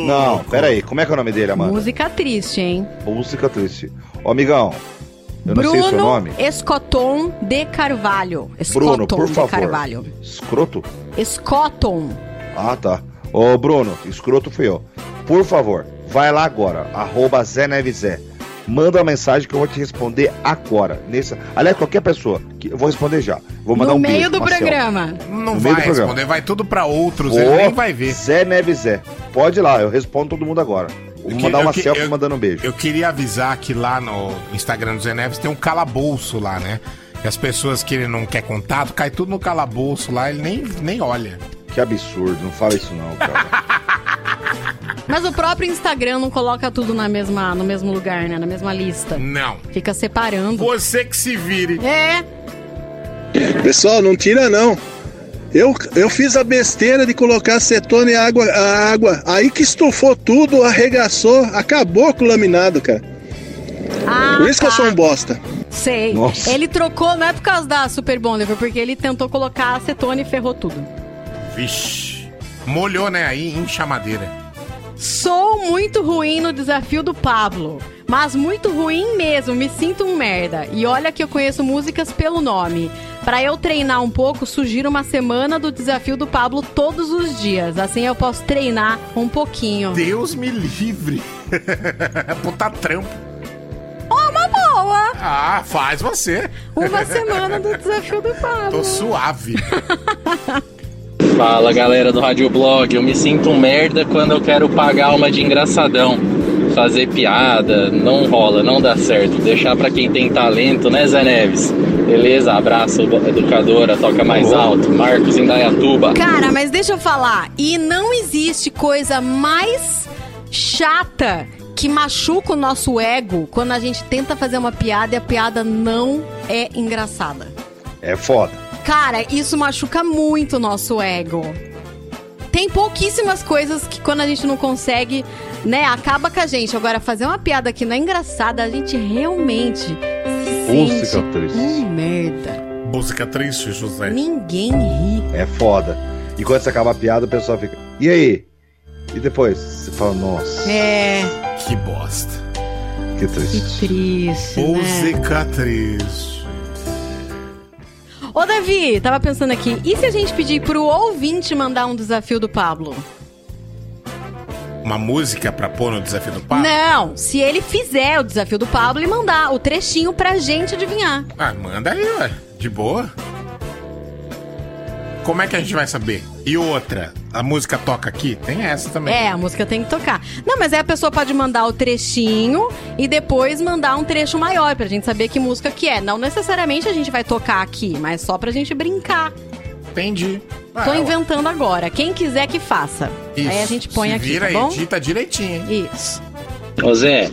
Não, pera aí. Como é que é o nome dele, Amanda? Música triste, hein? Música triste. Ô, amigão. Eu não sei o seu Bruno nome. Escoton de Carvalho. Bruno, Escoton por de favor. Carvalho. Escroto? Escoton. Ah, tá. Ô, Bruno, escroto fui eu. Por favor, vai lá agora, arroba Zé Neves Zé. Manda uma mensagem que eu vou te responder agora. Nesse... Aliás, qualquer pessoa. Que eu vou responder já. Vou mandar no um meio beijo, do Marcel. programa. Não No vai meio do programa. responder, vai tudo pra outros, Ô, ele nem vai ver. Zé Neves Zé. Pode ir lá, eu respondo todo mundo agora. Vou que- mandar uma que- selfie eu- mandando um beijo. Eu queria avisar que lá no Instagram do Zé Neves tem um calabouço lá, né? E as pessoas que ele não quer contato, cai tudo no calabouço lá, ele nem, nem olha. Que absurdo, não fala isso não, cara. Mas o próprio Instagram não coloca tudo na mesma, no mesmo lugar, né? Na mesma lista. Não. Fica separando. Você que se vire. É. Pessoal, não tira não. Eu, eu fiz a besteira de colocar acetona e água, a água. Aí que estufou tudo, arregaçou, acabou com o laminado, cara. Ah, Por isso que eu tá. sou um bosta. Sei. Nossa. Ele trocou, não é por causa da Super Bonder, foi porque ele tentou colocar acetona e ferrou tudo. Vixe. Molhou, né? Aí em chamadeira. Sou muito ruim no desafio do Pablo, mas muito ruim mesmo, me sinto um merda. E olha que eu conheço músicas pelo nome. Pra eu treinar um pouco, sugiro uma semana do desafio do Pablo todos os dias. Assim eu posso treinar um pouquinho. Deus me livre. Puta trampo. Ó, uma boa! Ah, faz você. Uma semana do desafio do Pablo. Tô suave. Fala galera do Rádio Blog, eu me sinto um merda quando eu quero pagar uma de engraçadão. Fazer piada, não rola, não dá certo. Deixar pra quem tem talento, né, Zé Neves? Beleza, abraço, educadora, toca mais alto. Marcos em Dayatuba. Cara, mas deixa eu falar. E não existe coisa mais chata que machuca o nosso ego quando a gente tenta fazer uma piada e a piada não é engraçada. É foda. Cara, isso machuca muito o nosso ego. Tem pouquíssimas coisas que quando a gente não consegue, né, acaba com a gente. Agora, fazer uma piada que não é engraçada, a gente realmente se Música sente triste. um merda. Música triste, José. Ninguém ri. É foda. E quando você acaba a piada, o pessoal fica. E aí? E depois? Você fala, nossa, É, Que bosta. que triste. triste, né? Música triste. Ô, Davi, tava pensando aqui, e se a gente pedir pro ouvinte mandar um desafio do Pablo? Uma música pra pôr no desafio do Pablo? Não, se ele fizer o desafio do Pablo e mandar o trechinho pra gente adivinhar. Ah, manda aí, ué. De boa. Como é que a gente vai saber? E outra, a música toca aqui? Tem essa também. É, a música tem que tocar. Não, mas aí a pessoa pode mandar o trechinho e depois mandar um trecho maior pra gente saber que música que é. Não necessariamente a gente vai tocar aqui, mas só pra gente brincar. Entendi. Tô Ah, inventando agora. Quem quiser que faça. Isso. Aí a gente põe Se aqui, vira tá bom? edita direitinho, hein? Isso. Ô Zé,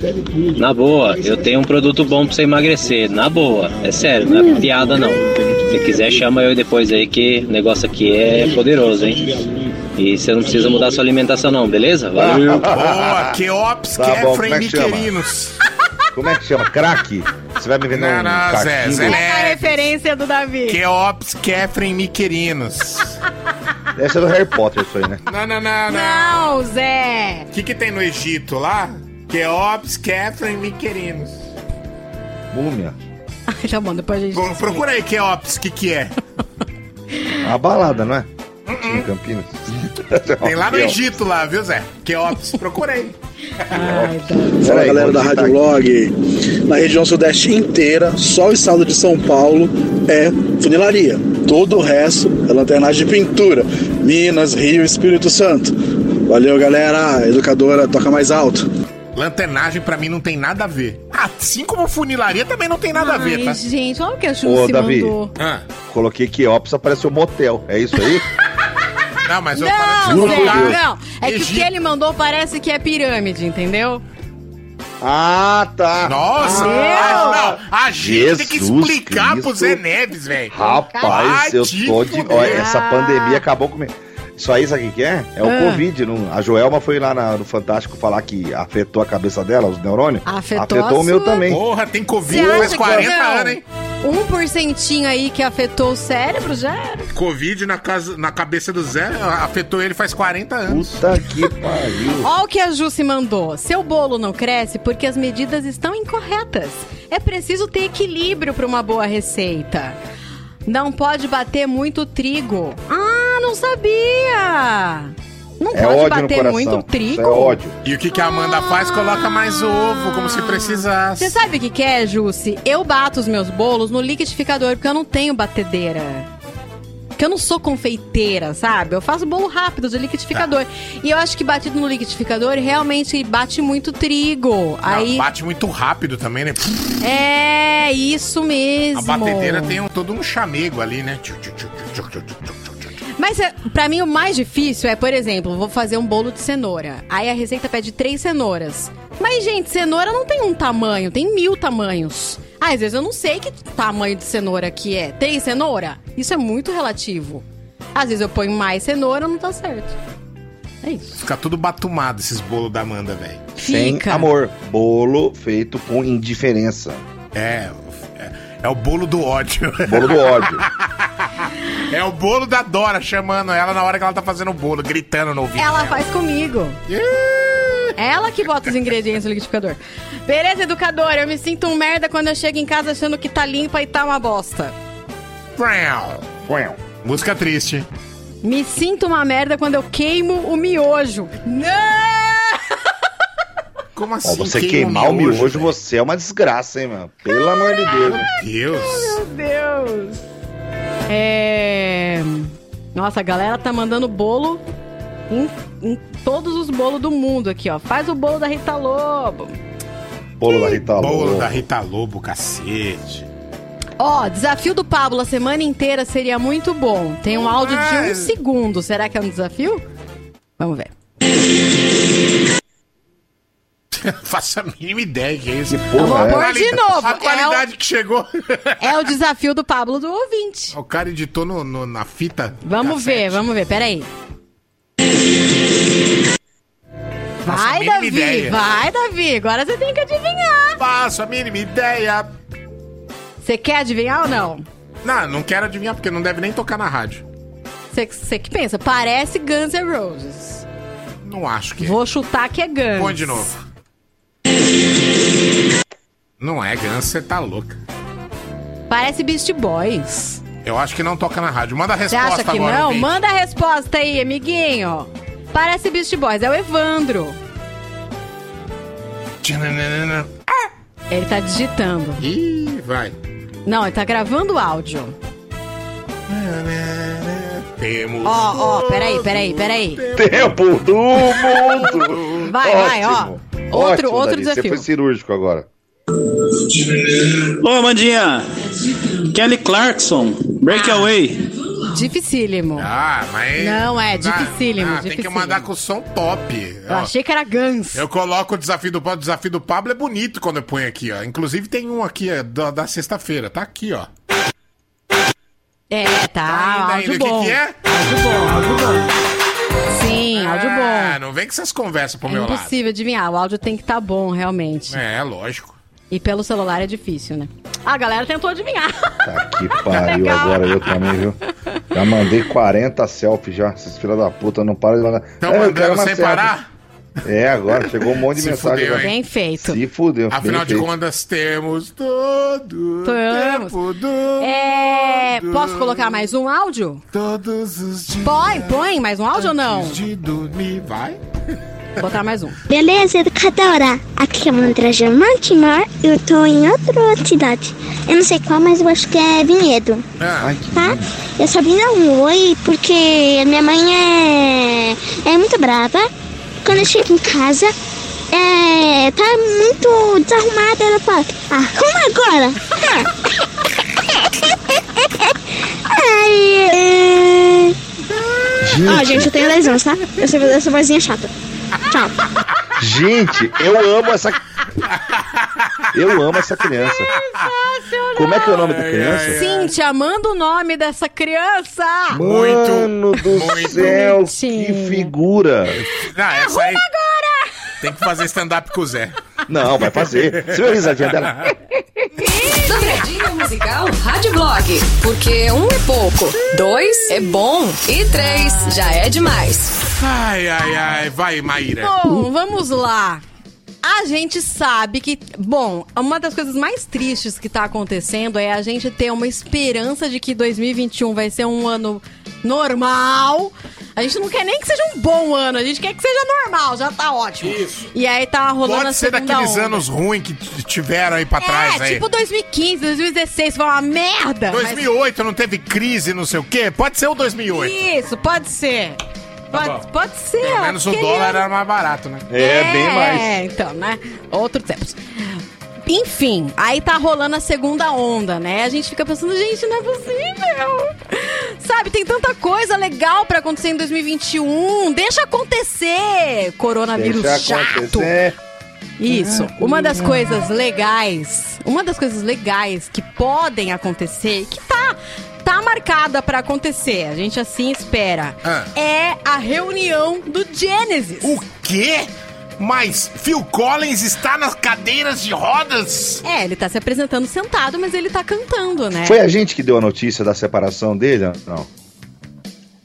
na boa, eu tenho um produto bom pra você emagrecer. Na boa, é sério, não é piada não. Se quiser, chama eu depois aí que o negócio aqui é poderoso, hein? E você não precisa mudar sua alimentação não, beleza? Valeu. Boa, Keops, Tá Kefren, como é? Miquelinos. Como é que chama? Crack? Você vai me vender Não, um não, Zé? Zé Essa é a referência do Davi. Keops, Kefren, Miquelinos. Deve ser do Harry Potter isso aí, né? Não, não, não, não. Não, Zé. O que, que tem no Egito lá? Keops, Kefren, Miquelinos. Múmia. Ai, tá bom, depois a gente. Pro- Procura aí, Keops, o que, que é? A balada, não é? Em Campinas. Tem lá no Egito, lá, viu, Zé? Keops, procura aí. Fala galera da Rádio Blog. Na região sudeste inteira, só o estado de São Paulo é funilaria. Todo o resto é lanternagem de pintura. Minas, Rio, Espírito Santo. Valeu, galera. Educadora, toca mais alto. Lanternagem pra mim não tem nada a ver. Assim como funilaria também não tem nada a ver, Ai, tá? gente, olha o que a Ô, se Davi. mandou. Ah, Coloquei que Ops apareceu motel. É isso aí? não, mas eu Não, falei Zé, não. É que o que ele mandou parece que é pirâmide, entendeu? Ah, tá. Nossa, Ah, não, a gente tem que Jesus explicar pro Cristo. Zé Neves, velho. Rapaz, eu tô de. Olha, essa pandemia acabou comigo. Isso aí, sabe o que é? É o Ah. Covid. Não... A Joelma foi lá na- no Fantástico falar que afetou a cabeça dela, os neurônios. Afetou afetou o meu também. Porra, tem Covid faz que 40 não? anos, hein? Um porcentinho aí que afetou o cérebro já era. Covid na, casa, na cabeça do Zé afetou ele faz 40 anos. Puta que pariu. Ó o que a Ju se mandou. Seu bolo não cresce porque as medidas estão incorretas. É preciso ter equilíbrio para uma boa receita. Não pode bater muito trigo. Ah, não sabia! Não É pode bater muito trigo. Isso é ódio. E o que, que a Amanda faz? Coloca mais ovo, como se precisasse. Você sabe o que, que é, Jussi? Eu bato os meus bolos no liquidificador porque eu não tenho batedeira. Porque eu não sou confeiteira, sabe? Eu faço bolo rápido de liquidificador. E eu acho que batido no liquidificador realmente bate muito trigo. Não, Aí. Bate muito rápido também, né? É, isso mesmo. A batedeira tem um- todo um chamego ali, né? Tchu, tchu, tchu, Mas é, pra mim o mais difícil é, por exemplo, vou fazer um bolo de cenoura. Aí a receita pede três cenouras. Mas, gente, cenoura não tem um tamanho, tem mil tamanhos. Ah, às vezes eu não sei que tamanho de cenoura que é. Três cenoura? Isso é muito relativo. Às vezes eu ponho mais cenoura, não tá certo. É isso. Fica tudo batumado esses bolos da Amanda, velho. Sem amor. Bolo feito com indiferença. É, é, é o bolo do ódio. Bolo do ódio. É o bolo da Dora chamando ela na hora que ela tá fazendo o bolo, gritando no ouvido. Ela dela. faz comigo. Ela que bota os ingredientes no liquidificador. Beleza, educadora, eu me sinto um merda quando eu chego em casa achando que tá limpa e tá uma bosta. Música triste. Me sinto uma merda quando eu queimo o miojo. Não! Como Ó, assim? você queima queimar o miojo, velho? você é uma desgraça, hein, mano? Pelo amor de Deus. Deus. Meu Deus! É. Nossa, a galera tá mandando bolo em, em todos os bolos do mundo aqui, ó. Faz o bolo da Rita Lobo. Bolo da Rita Bolo Lobo. da Rita Lobo, cacete. Ó, desafio do Pablo a semana inteira seria muito bom. Tem um áudio de um segundo. Será que é um desafio? Vamos ver. Faço a mínima ideia que é isso. Eu vou é? pôr de novo. A qualidade que chegou. É o desafio do Pablo do ouvinte. o cara editou no, no- na fita. Vamos ver, vamos ver. Peraí. Vai, Davi, ideia. vai, Davi. Agora você tem que adivinhar. Faço a mínima ideia. Você quer adivinhar ou não? Não, não quero adivinhar porque não deve nem tocar na rádio. Você, você que pensa, parece Guns N' Roses. Não acho que é. Vou chutar que é Guns. Põe de novo. Não é Guns, você tá louca. Parece Beast Boys. Eu acho que não toca na rádio. Manda a Você resposta acha que agora. não? ouvinte. Manda a resposta aí, amiguinho. Parece Beast Boys, é o Evandro. Tchananana. Ele tá digitando. Ih, vai. Não, ele tá gravando o áudio. Temos. Ó, ó, peraí, peraí, peraí. Tempo do mundo! Vai, vai, ó. Ótimo. Outro- Ótimo, outro Davi, desafio. Você foi cirúrgico agora. Ô, Amandinha. Kelly Clarkson, Breakaway. Dificílimo. Ah, mas. Não, é Ah, dificílimo, ah, Tem que dificílimo. mandar com o som top. Eu Ó, achei que era Guns. Eu coloco o desafio do Pablo. O desafio do Pablo é bonito quando eu ponho aqui, ó. Inclusive tem um aqui ó, da, da sexta-feira. Tá aqui, ó. É, tá, ainda, áudio ainda. O que bom. que é? Áudio bom, áudio bom. Sim, áudio bom. Ah, não vem com essas conversas pro É meu lado. impossível adivinhar, o áudio tem que estar bom, realmente. É, lógico. E pelo celular é difícil, né? A galera tentou adivinhar. Que pariu Legal. agora eu também, viu? Já mandei 40 selfies já. Esses filha da puta não param de mandar. Tão É, mandando sem selfie. parar? É, agora chegou um monte de Se mensagem. fudeu? Bem feito. Se fudeu. Afinal de feito. contas, temos todo Temos. tempo do É. Posso colocar mais um áudio? Todos os dias. Põe, põe mais um áudio ou não? de dormir, vai. Vou botar mais um. Beleza, educadora? Aqui é Mandra Germán Timor eu tô em outra cidade. Eu não sei qual, mas eu acho que é Vinhedo. Ah, Tá? Eu só vim dar um oi porque minha mãe é, é muito brava. Quando eu chego em casa, é, tá muito desarrumada. Ela fala, arruma agora. Ai, é... Ah, gente, eu tenho 10 anos, tá? Eu sei fazer essa vozinha chata. Tchau. Gente, eu amo essa. Eu amo essa criança. Como é que é o nome da criança? Cíntia, manda o nome dessa criança. Mano do céu, que figura. Não, essa aí. Tem que fazer stand-up com o Zé. Não, vai fazer. Você viu a risadinha dela? Dobradinha musical Rádio Blog. Porque um é pouco, dois é bom e três já é demais. Ai, ai, ai. Vai, Maíra. Bom, vamos lá. A gente sabe que, bom, uma das coisas mais tristes que tá acontecendo é a gente ter uma esperança de que 2021 vai ser um ano normal. A gente não quer nem que seja um bom ano, a gente quer que seja normal, já tá ótimo. Isso. E aí tá rolando Pode ser daqueles onda. anos ruins que tiveram aí pra trás É, aí. tipo 2015, 2016, foi uma merda. mas- 2008 não teve crise, não sei o quê? Pode ser o 2008. Isso, pode ser. Pode, Tá bom. pode ser. Pelo menos o dólar ano- era mais barato, né? É, então, né? Outros tempos. Enfim, aí tá rolando a segunda onda, né? A gente fica pensando, gente, não é possível. Sabe, tem tanta coisa legal pra acontecer em 2021. Deixa acontecer, coronavírus Deixa chato. acontecer. Isso. Uma das coisas legais, uma das coisas legais que podem acontecer, que tá tá marcada pra acontecer, a gente assim espera, Ah. é a reunião do Genesis. O quê? Mas Phil Collins está nas cadeiras de rodas? É, ele tá se apresentando sentado, mas ele tá cantando, né? Foi a gente que deu a notícia da separação dele? Não.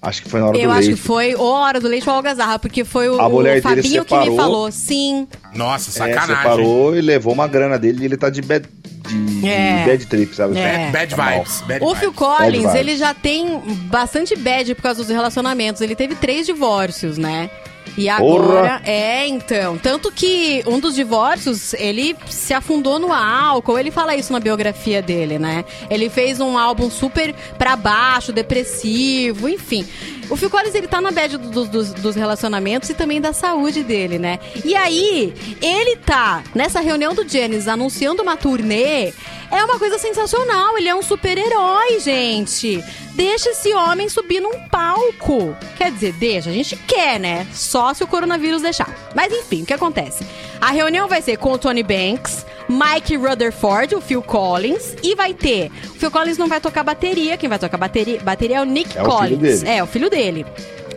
Acho que foi na hora Eu do acho leite. que foi ou a hora do leite ou a algazarra, porque foi o, A mulher o dele Fabinho que me falou. Sim. Nossa, É, sacanagem. separou e levou uma grana dele e ele tá de bad, de É. bad trip, sabe? É. Bad Tá mal. vibes. Bad O vibes. Phil Collins, Bad ele já tem bastante bad por causa dos relacionamentos. Ele teve três divórcios, né? E agora, é, então. Tanto que um dos divórcios, ele se afundou no álcool. Ele fala isso na biografia dele, né? Ele fez um álbum super pra baixo, depressivo, enfim. O Phil Collins, ele tá na bad do- do- dos, relacionamentos e também da saúde dele, né? E aí, ele tá nessa reunião do Genesis anunciando uma turnê. É uma coisa sensacional. Ele é um super-herói, gente. Deixa esse homem subir num palco. Quer dizer, deixa. A gente quer, né? Só se o coronavírus deixar. Mas enfim, o que acontece? A reunião vai ser com o Tony Banks, Mike Rutherford, o Phil Collins, e vai ter. O Phil Collins não vai tocar bateria. Quem vai tocar bateria, bateria é o Nick É o Collins. dele. É, o filho dele.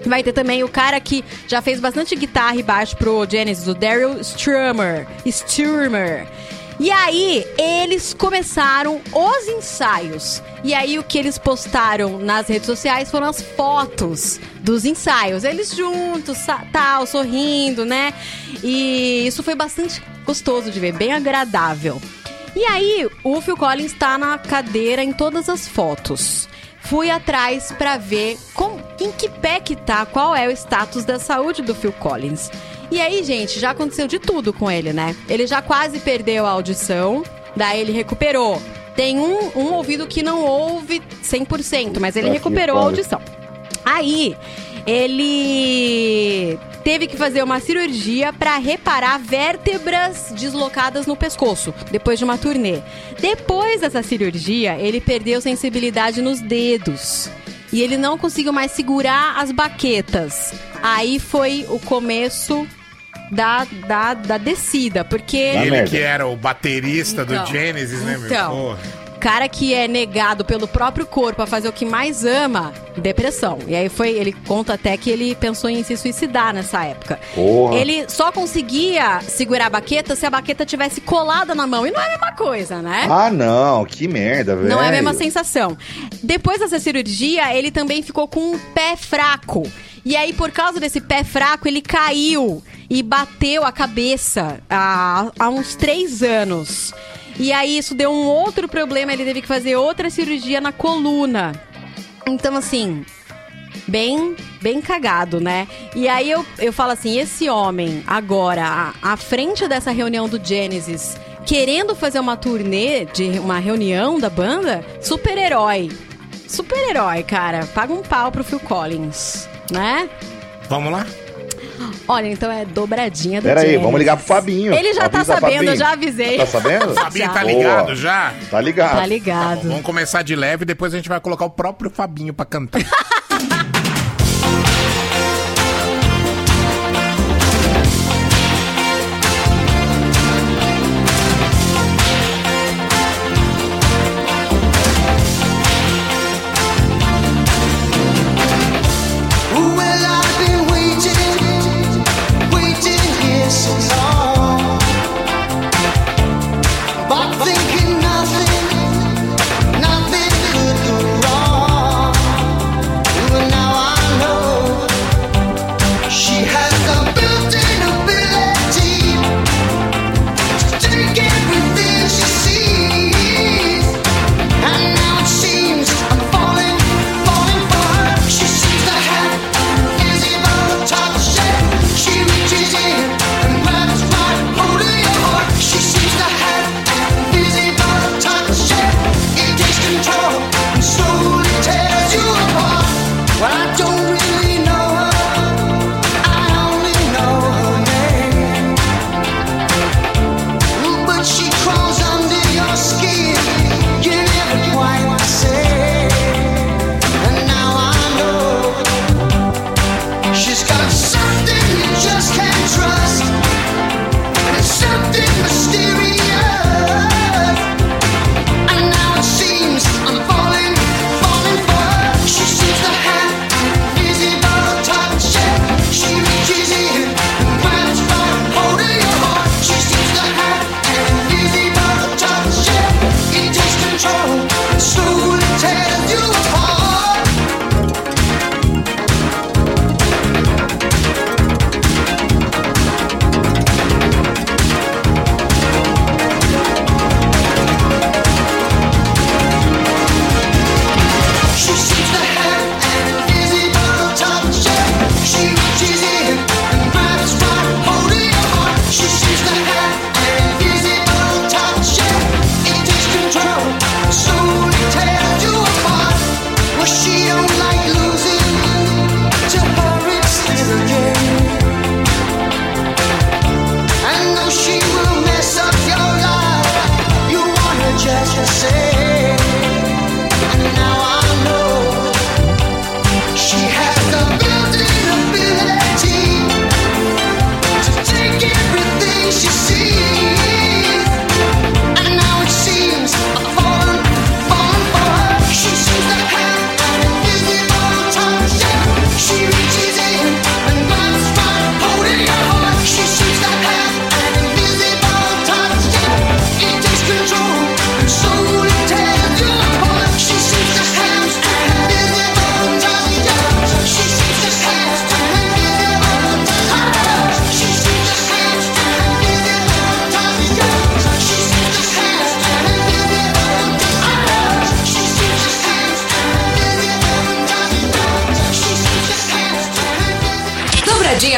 Vai ter também o cara que já fez bastante guitarra e baixo pro Genesis, o Daryl Strummer. Sturmer. E aí, eles começaram os ensaios. E aí, o que eles postaram nas redes sociais foram as fotos dos ensaios. Eles juntos, tal, sorrindo, né? E isso foi bastante gostoso de ver, bem agradável. E aí, o Phil Collins tá na cadeira em todas as fotos. Fui atrás pra ver com, em que pé que tá, qual é o status da saúde do Phil Collins. E aí, gente, já aconteceu de tudo com ele, né? Ele já quase perdeu a audição, daí ele recuperou. Tem um, um ouvido que não ouve 100%, mas ele que recuperou a audição. Aí, ele teve que fazer uma cirurgia para reparar vértebras deslocadas no pescoço, depois de uma turnê. Depois dessa cirurgia, ele perdeu sensibilidade nos dedos. E ele não conseguiu mais segurar as baquetas. Aí foi o começo da, da, da descida, porque... Ele que era o baterista Então, do Genesis, né, meu? então. Porra. Cara que é negado pelo próprio corpo a fazer o que mais ama, depressão. E aí foi, ele conta até que ele pensou em se suicidar nessa época. Porra. Ele só conseguia segurar a baqueta se a baqueta tivesse colada na mão. E não é a mesma coisa, né? Ah, não, que merda, velho. Não é a mesma sensação. Depois dessa cirurgia, ele também ficou com um pé fraco. E aí, por causa desse pé fraco, ele caiu e bateu a cabeça há, há uns três anos. E aí, isso deu um outro problema, ele teve que fazer outra cirurgia na coluna. Então, assim, bem bem cagado, né? E aí eu, eu falo assim, esse homem agora à, à frente dessa reunião do Genesis, querendo fazer uma turnê de uma reunião da banda, super-herói. Super-herói, cara. Paga um pau pro Phil Collins, né? Vamos lá? Olha, então é dobradinha do Pera aí, vamos ligar pro Fabinho. Ele já tá Avisa, sabendo, Fabinho. eu já avisei. Tá sabendo? Fabinho tá Já. ligado Boa. já? Tá ligado. Tá ligado. Vamos começar de leve, depois a gente vai colocar o próprio Fabinho pra cantar.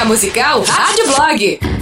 musical Rádio Blog.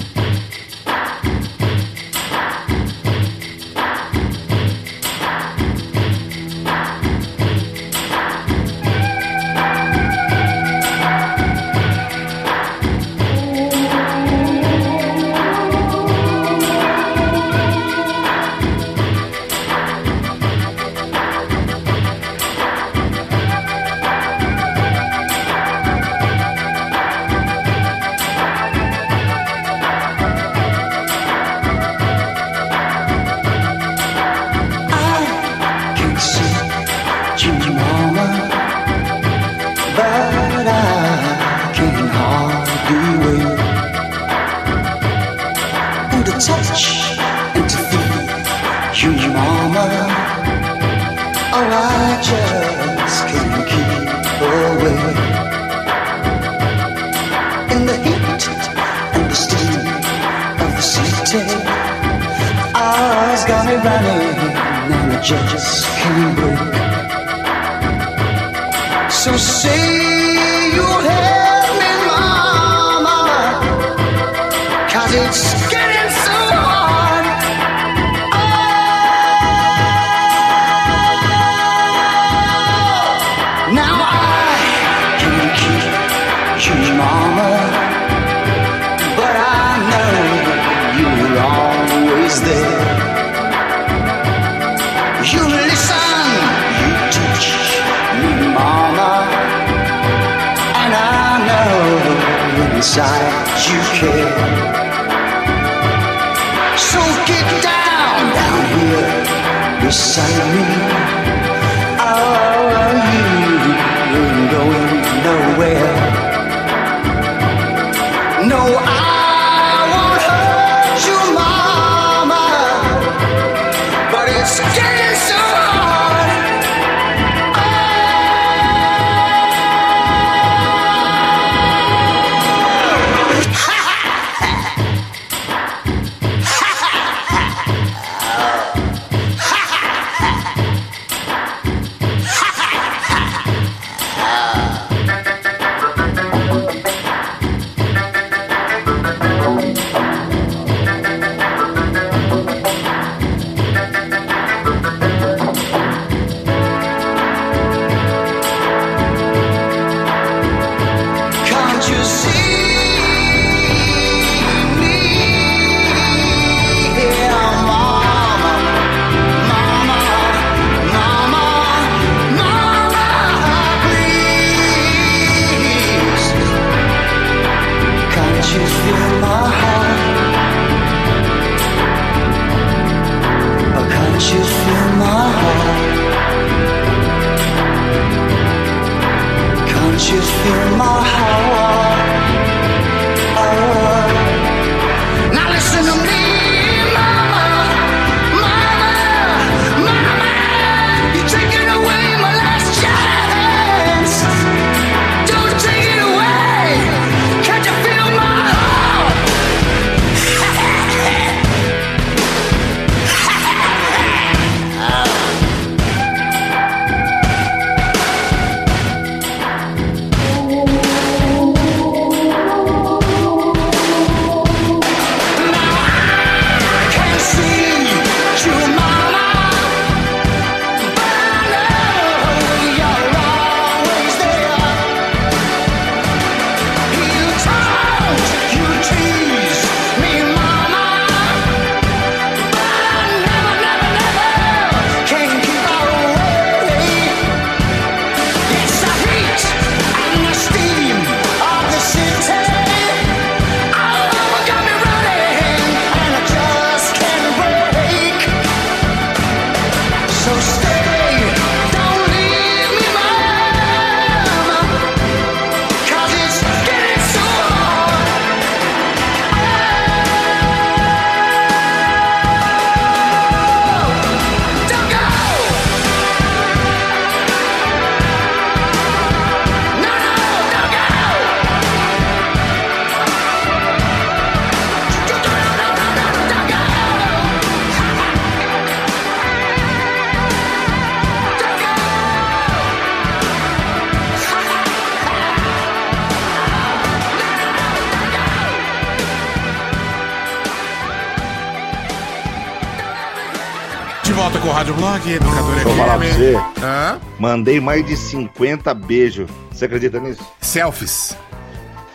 Blog, Educador Deixa eu falar pra você. Hã? Mandei mais de 50 beijos. Você acredita nisso? Selfies.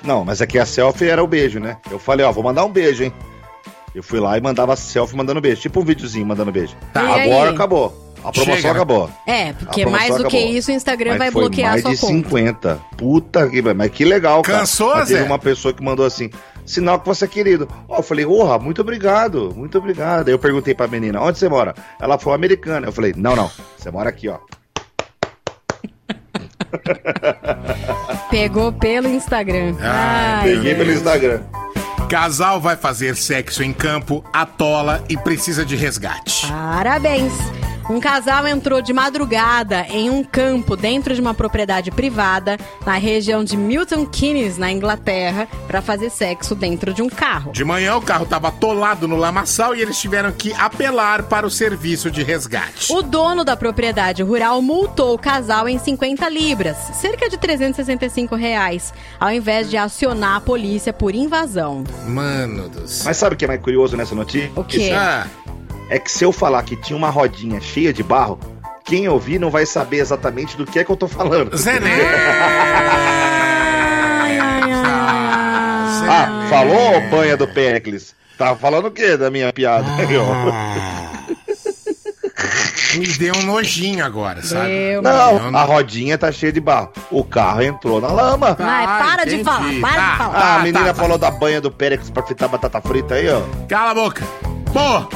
Não, mas aqui a selfie era o beijo, né? Eu falei, ó, vou mandar um beijo, hein? Eu fui lá e mandava selfie mandando beijo. Tipo um videozinho mandando beijo. Tá. E Agora aí? acabou. A promoção Chega, acabou. É, porque A mais do que acabou. isso, o Instagram Mas vai foi bloquear mais sua de conta. 50. Puta que mas que legal, cara. Cansou, Mas teve Zé? uma pessoa que mandou assim: sinal que você é querido. Ó, eu falei, porra, muito obrigado, muito obrigado. Aí eu perguntei pra menina: onde você mora? Ela falou americana. Eu falei: não, não, você mora aqui, ó. Pegou pelo Instagram. Ai, Peguei pelo Instagram. Casal vai fazer sexo em campo, atola e precisa de resgate. Parabéns! Um casal entrou de madrugada em um campo dentro de uma propriedade privada na região de Milton Keynes, na Inglaterra, para fazer sexo dentro de um carro. De manhã o carro estava atolado no lamaçal e eles tiveram que apelar para o serviço de resgate. O dono da propriedade rural multou o casal em 50 libras, cerca de 365 reais, ao invés de acionar a polícia por invasão. Mano do céu. Mas sabe o que é mais curioso nessa notícia? O quê? Ah, É que se eu falar que tinha uma rodinha cheia de barro, quem ouvir não vai saber exatamente do que é que eu tô falando. Zé. Ah, falou, ô banha do Pericles? Tava falando o quê da minha piada? Me deu um nojinho agora, sabe? Deu. Não, a rodinha tá cheia de barro. O carro entrou na lama. Ai, para de entendi. falar, para Tá. de falar. Ah, a tá, menina tá. falou da banha do Pericles pra fritar batata frita aí, ó. Cala a boca. Pô,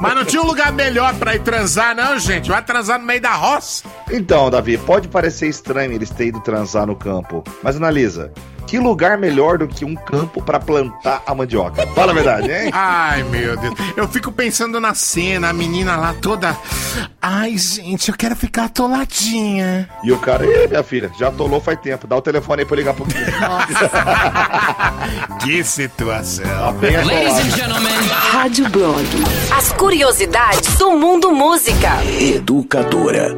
mas não tinha um lugar melhor pra ir transar, não, gente? Vai transar no meio da roça. Então, Davi, pode parecer estranho eles terem ido transar no campo, mas analisa. Que lugar melhor do que um campo pra plantar a mandioca? Fala a verdade, hein? Ai, meu Deus. Eu fico pensando na cena, a menina lá toda. Ai, gente, eu quero ficar atoladinha. E o cara, Ih, minha filha, já atolou faz tempo. Dá o telefone aí pra eu ligar pro Que situação. Bem atolado. Rádio Blog. As curiosidades do mundo música. Educadora.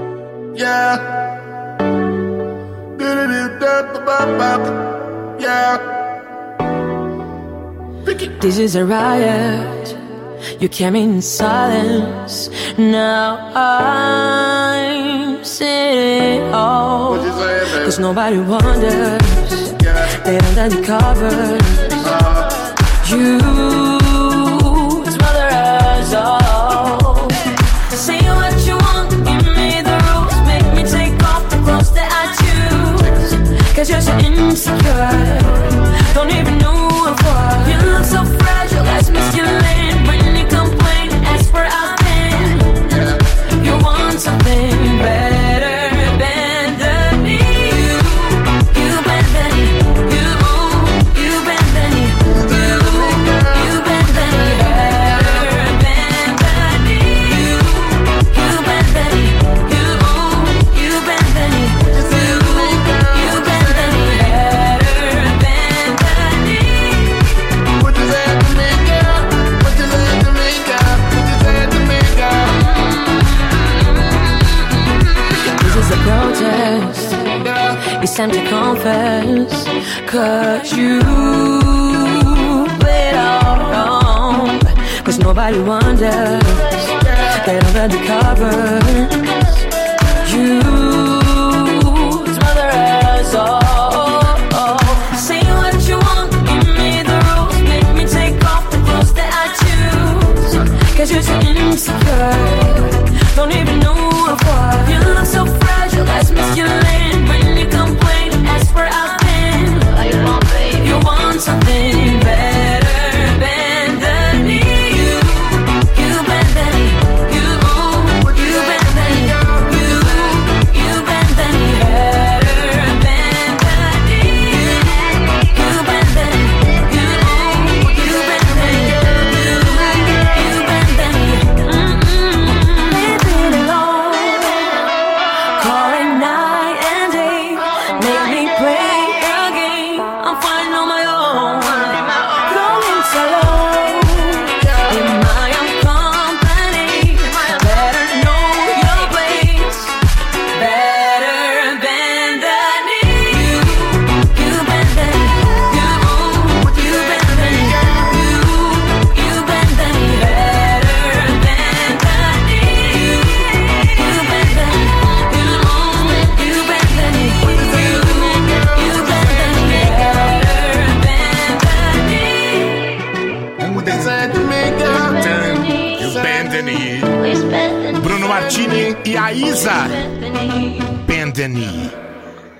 This is a riot. You came in silence. Now I'm sitting all. Cause nobody wonders. They don't undercover. You Cause you're so insecure. Don't even know what. You look so fragile, It's time to confess. Cause you played all wrong. Cause nobody wonders. Get under the covers. You smother us all. Say what you want, give me the rules. Make me take off the clothes that I choose. Cause you're so insecure. Don't even know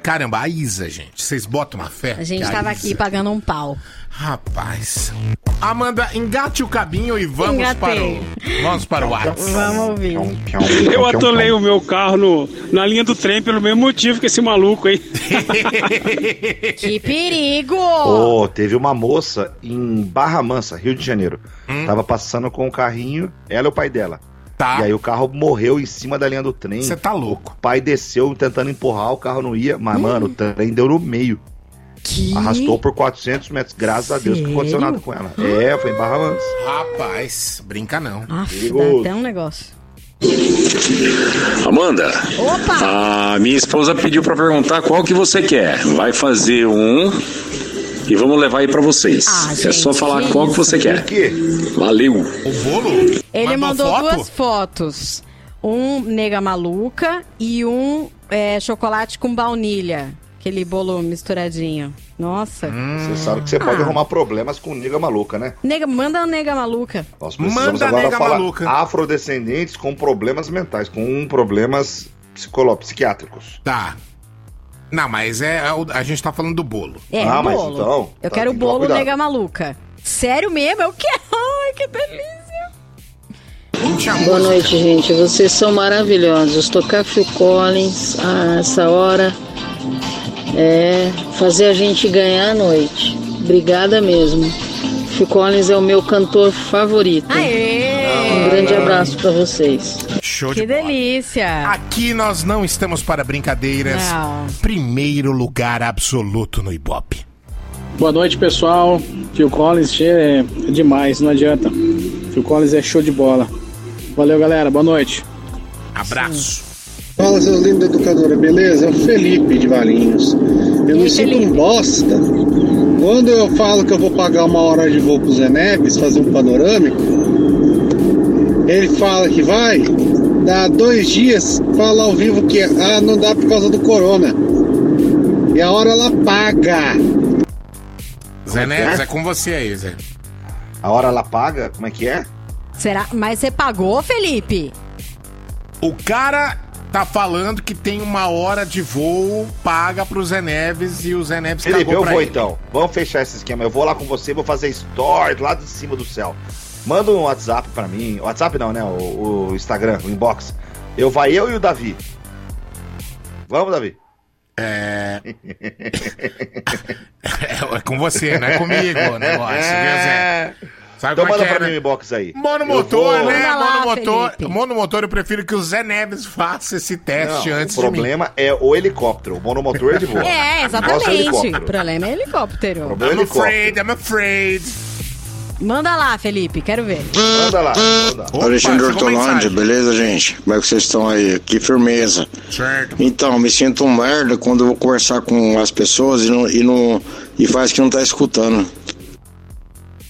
Caramba, a Isa, gente. Vocês botam uma fé? A gente que tava Isa- aqui pagando um pau. Rapaz. Amanda, engate o cabinho e vamos Engatei. para o. Vamos para o WhatsApp. Vamos ouvir. Eu atolei o meu carro no, na linha do trem pelo mesmo motivo que esse maluco aí. Que perigo! Ô, teve uma moça em Barra Mansa, Rio de Janeiro. Hum. Tava passando com o carrinho, ela e o pai dela. Tá. E aí o carro morreu em cima da linha do trem. Você tá louco. O pai desceu tentando empurrar, o carro não ia. Mas, mano, o trem deu no meio. Que? Arrastou por 400 metros. Graças a Deus que não aconteceu Sério? nada com ela. É, foi em Barra Mansa. Rapaz, brinca não. Aff, dá até um negócio. Amanda, Opa! a minha esposa pediu pra perguntar qual que você quer. Vai fazer um e vamos levar aí pra vocês. Ah, é só gente, falar que qual que você quer. Valeu. O bolo? Ele mandou, foto? duas fotos. Um nega maluca e um é, chocolate com baunilha. Aquele bolo misturadinho. Nossa. Hum. Você sabe que você pode Ah. arrumar problemas com nega maluca, né? Nega, manda a nega maluca. Nós precisamos Manda agora nega falar maluca. afrodescendentes com problemas mentais, com problemas psicolo- psiquiátricos. Tá. Não, mas é. é o- A gente tá falando do bolo. É, Ah, mas bolo. então, Eu tá, quero o bolo nega maluca. Sério mesmo? Eu quero. Ai, que delícia. Boa noite, gente. Vocês são maravilhosos. Tocar Phil Collins a essa hora é fazer a gente ganhar a noite. Obrigada mesmo. Phil Collins é o meu cantor favorito. Um grande abraço pra vocês. Show Que de bola. delícia. Aqui nós não estamos para brincadeiras. Não. Primeiro lugar absoluto no Ibope. Boa noite, pessoal. Phil Collins é demais, não adianta. Phil Collins é show de bola. Valeu, galera. Boa noite. Abraço. Fala, seus lindos educadores, beleza? É o Felipe de Valinhos. Eu me sinto um bosta. Quando eu falo que eu vou pagar uma hora de voo pro Zé Neves, fazer um panorâmico, ele fala que vai, dá dois dias, fala ao vivo que ah, não dá por causa do corona. E a hora ela paga. Zé Neves, é? é com você aí, Zé. A hora ela paga? Como é que é? Será? Mas você pagou, Felipe? O cara tá falando que tem uma hora de voo paga pro Zé Neves e o Zé Neves Felipe, cagou eu vou ele. então. Vamos fechar esse esquema. Eu vou lá com você, vou fazer stories lá de cima do céu. Manda um WhatsApp pra mim. WhatsApp não, né? O, o Instagram, o inbox. Eu vai eu e o Davi. Vamos, Davi? É. é com você, não é comigo o negócio, viu, Zé? Sabe então é manda é, pra né? mim o inbox aí. Mono Eu motor, vou- né? Manda lá, Mono motor, Felipe. mono motor, eu prefiro que o Zé Neves faça esse teste Não, antes o problema é o helicóptero. O monomotor é de boa. É, exatamente. helicóptero. O problema é helicóptero. de Problema é I'm afraid, helicóptero. I'm afraid. Manda lá, Felipe, quero ver. Manda lá. Manda. Opa, Alexandre Hortolândia, mensagem. beleza, gente? Como é que vocês estão aí? Que firmeza. Certo. Então, me sinto um merda quando eu vou conversar com as pessoas e, não, e, não, e faz que não tá escutando.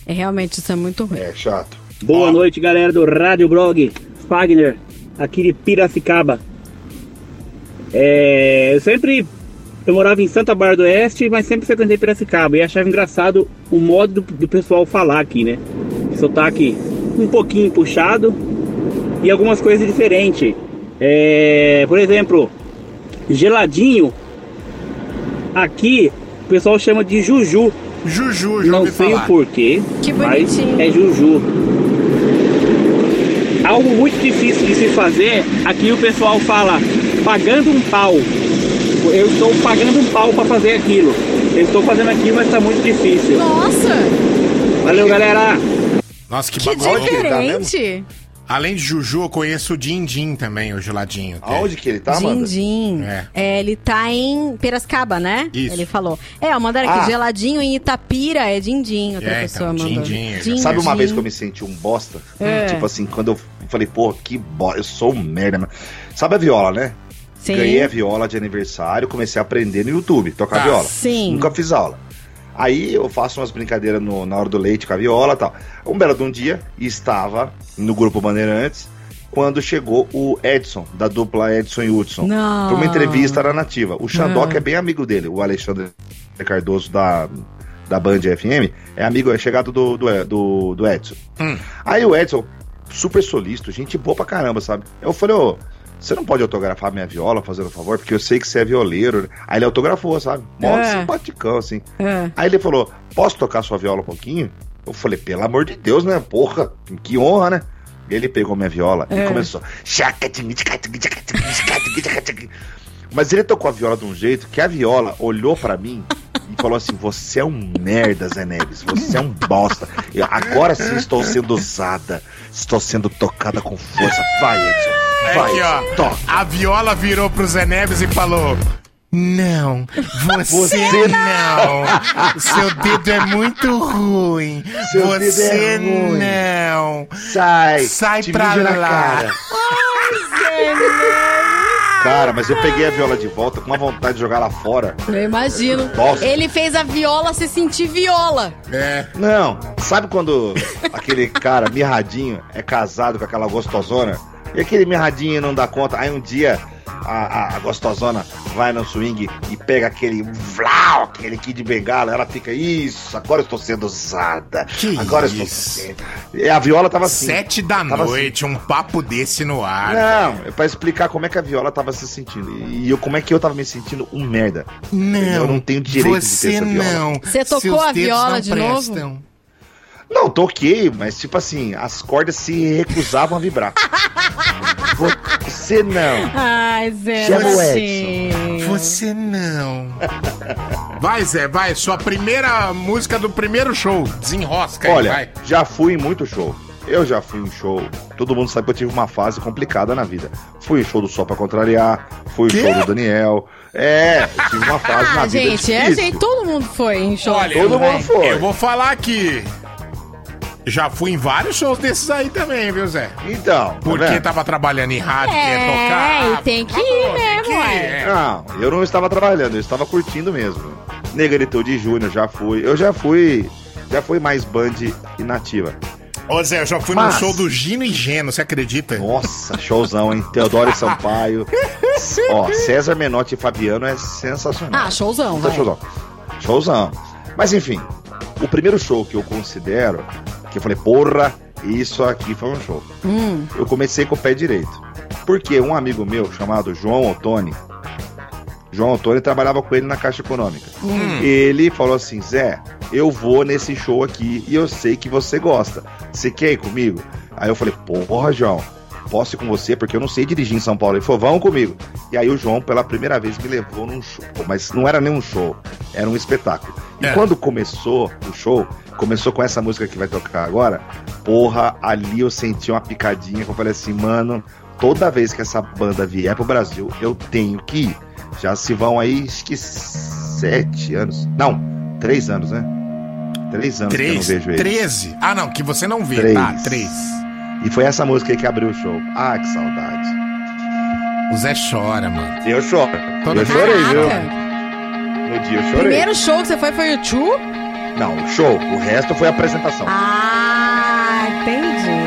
É, realmente, isso é muito ruim. É chato. Boa noite, galera do Rádio Blog. Fagner, aqui de Piracicaba. É, eu sempre. Eu morava em Santa Bárbara do Oeste, mas sempre frequentei Piracicaba. E achava engraçado o modo do, do pessoal falar aqui, né? Sotaque um pouquinho puxado e algumas coisas diferentes. É, por exemplo, geladinho. Aqui o pessoal chama de Juju. Juju, já Não sei falar. o porquê, Que mas bonitinho. é Juju. Algo muito difícil de se fazer, aqui o pessoal fala pagando um pau. Eu estou pagando um pau para fazer aquilo. Eu estou fazendo aquilo, mas está muito difícil. Nossa, Valeu, galera! Nossa, que, que bagulho. diferente. Além de Juju, eu conheço o Dindim também, o geladinho. Aonde que ele tá, Amanda? Din-din. É. É, ele tá em Piracicaba, né? Isso. Ele falou. É, eu mandaram aqui, Ah. geladinho em Itapira, é din-din. Outra É, pessoa então, mandou. Sabe uma vez que eu me senti um bosta? É. Tipo assim, quando eu falei, pô, que bosta, eu sou um merda, mano. Sabe a viola, né? Sim. Ganhei a viola de aniversário, comecei a aprender no YouTube, tocar Tá. viola. Sim. Nunca fiz aula. Aí eu faço umas brincadeiras no- na hora do leite com a viola e tal. Um belo de um dia, estava no grupo Bandeirantes, quando chegou o Edson, da dupla Edson e Hudson. Não. Pra uma entrevista na nativa. O Xandoc é bem amigo dele, o Alexandre Cardoso da, da Band FM, é amigo, é chegado do, do, do, do Edson. Hum. Aí o Edson, super solícito, gente boa pra caramba, sabe? Eu falei, ô, você não pode autografar minha viola, fazendo um favor, porque eu sei que você é violeiro. Aí ele autografou, sabe? Mó É. simpaticão, assim. É. Aí ele falou: Posso tocar sua viola um pouquinho? Eu falei: Pelo amor de Deus, né? Porra, que honra, né? E ele pegou minha viola É. e começou. Mas ele tocou a viola de um jeito que a viola olhou pra mim e falou assim: Você é um merda, Zé Neves. Você é um bosta. Eu, agora sim estou sendo usada. Estou sendo tocada com força. Vai, Edson. Vai, Aqui, ó. Toca. A Viola virou pro Zé Neves e falou: Não, você, Você não. O seu dedo é muito ruim. Seu você dedo é ruim. não. Sai. Sai te pra lá. na cara. Cara, mas eu peguei a viola de volta com uma vontade de jogar lá fora. Eu imagino. Nossa. Ele fez a viola se sentir viola. É. Não, sabe quando aquele cara mirradinho é casado com aquela gostosona? E aquele mirradinho não dá conta. Aí um dia a, a- a gostosona vai no swing e pega aquele vlau, aquele kid de bengala. Ela fica, isso, agora eu estou sendo usada. Que agora eu estou sendo. E a viola tava assim. Sete da Tava noite, um papo desse no ar. Não, é pra explicar como é que a Viola tava se sentindo. E eu, como é que eu tava me sentindo um merda. Não, Eu não tenho direito de ter você essa viola. não. Você tocou Seus a viola de prestam. novo? Não, toquei, mas tipo assim, as cordas se recusavam a vibrar. Você não. Ai, Zé. Chama o você. Você não. Vai, Zé, vai. Sua primeira música do primeiro show. Desenrosca aí, Olha, vai. já fui em muito show. Eu já fui em show. Todo mundo sabe que eu tive uma fase complicada na vida. Fui em show do Sol pra Contrariar, fui em show do Daniel. É, eu tive uma fase na Ah, vida gente, é, gente, todo mundo foi em show. Olha, Todo mundo foi. eu vou falar aqui. Já fui em vários shows desses aí também, viu, Zé? Então, tá Porque vendo? tava trabalhando em rádio, quer É, tocar. e tem que ir mesmo, ué. Não, eu não estava trabalhando, eu estava curtindo mesmo. Negritude Júnior já fui. Eu já fui. Já fui mais band inativa. Ô, Zé, eu já fui Mas- no show do Gino e Geno, você acredita? Nossa, showzão, hein? Teodoro e Sampaio. Ó, César Menotti e Fabiano é sensacional. Ah, showzão, vai. showzão. Showzão. Mas enfim, o primeiro show que eu considero, que eu falei, porra, isso aqui foi um show. Hum. Eu comecei com o pé direito. Porque um amigo meu chamado João Ottoni, João Ottoni trabalhava com ele na Caixa Econômica. Hum. Ele falou assim: Zé, eu vou nesse show aqui e eu sei que você gosta. Você quer ir comigo? Aí eu falei: Porra, João, posso ir com você porque eu não sei dirigir em São Paulo. Ele falou: Vamos comigo. E aí o João, pela primeira vez, me levou num show. Mas não era nem um show, era um espetáculo. E É. quando começou o show, começou com essa música que vai tocar agora. Porra, ali eu senti uma picadinha que eu falei assim, mano, toda vez que essa banda vier pro Brasil, eu tenho que ir. Já se vão aí, acho que sete anos. Não, três anos, né? Três anos que eu não Três, vejo eles. treze. Ah, não, que você não vê, Três. tá? Três. E foi essa música aí que abriu o show. Ah, que saudade. O Zé chora, mano. Eu choro. Toda eu chorei, viu? No dia eu chorei. Primeiro show que você foi foi o Chu? Não, o show. O resto foi a apresentação. Ah, entendi.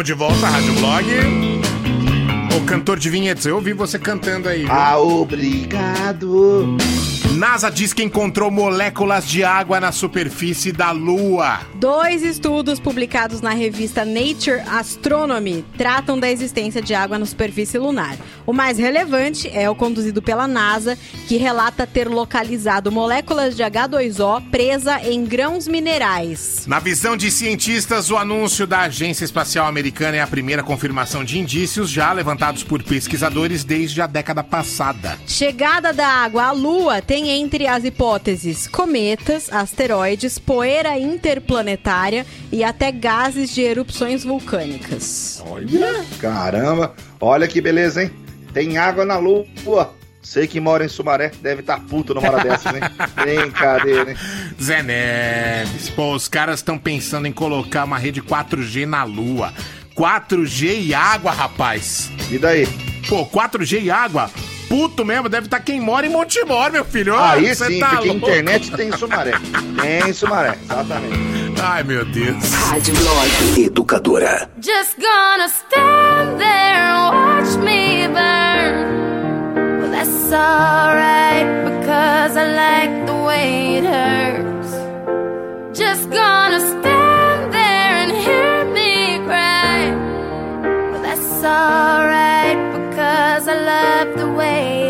Estamos de volta, Rádio Blog. O cantor de vinhetas, eu ouvi você cantando aí. viu? Ah, obrigado. NASA diz que encontrou moléculas de água na superfície da Lua. Dois estudos publicados na revista Nature Astronomy tratam da existência de água na superfície lunar. O mais relevante é o conduzido pela NASA, que relata ter localizado moléculas de H2O presa em grãos minerais. Na visão de cientistas, o anúncio da Agência Espacial Americana é a primeira confirmação de indícios já levantados por pesquisadores desde a década passada. Chegada da água à Lua tem entre as hipóteses cometas, asteroides, poeira interplanetária e até gases de erupções vulcânicas. Olha, caramba. Olha que beleza, hein? Tem água na lua. Sei que mora em Sumaré, deve estar puto numa hora dessas, hein? Brincadeira, hein? Zé Neves, pô, os caras estão pensando em colocar uma rede 4G na Lua. 4G e água, rapaz. E daí? Pô, 4G e água? Puto mesmo, deve estar quem mora em Montemor, meu filho. Ô, Aí sim, tá porque louco. internet tem em Sumaré. Tem em Sumaré, exatamente. Ai, meu Deus. Rádio Blog Educadora. Just gonna stand there and watch me burn. Well, that's alright because I like the way it hurts. Just gonna stand there and hear me cry. Well, that's alright love the way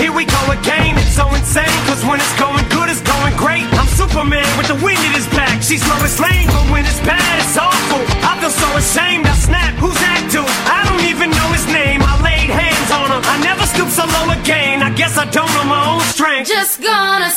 Here we go again. It's so insane. Cause when it's going good, it's going great. I'm Superman with the wind in his back. She's Lois Lane, but when it's bad, it's awful. I feel so ashamed. I snap. Who's that dude? I don't even know his name. I laid hands on him. I never stoop so low again. I guess I don't know my own strength. Just gonna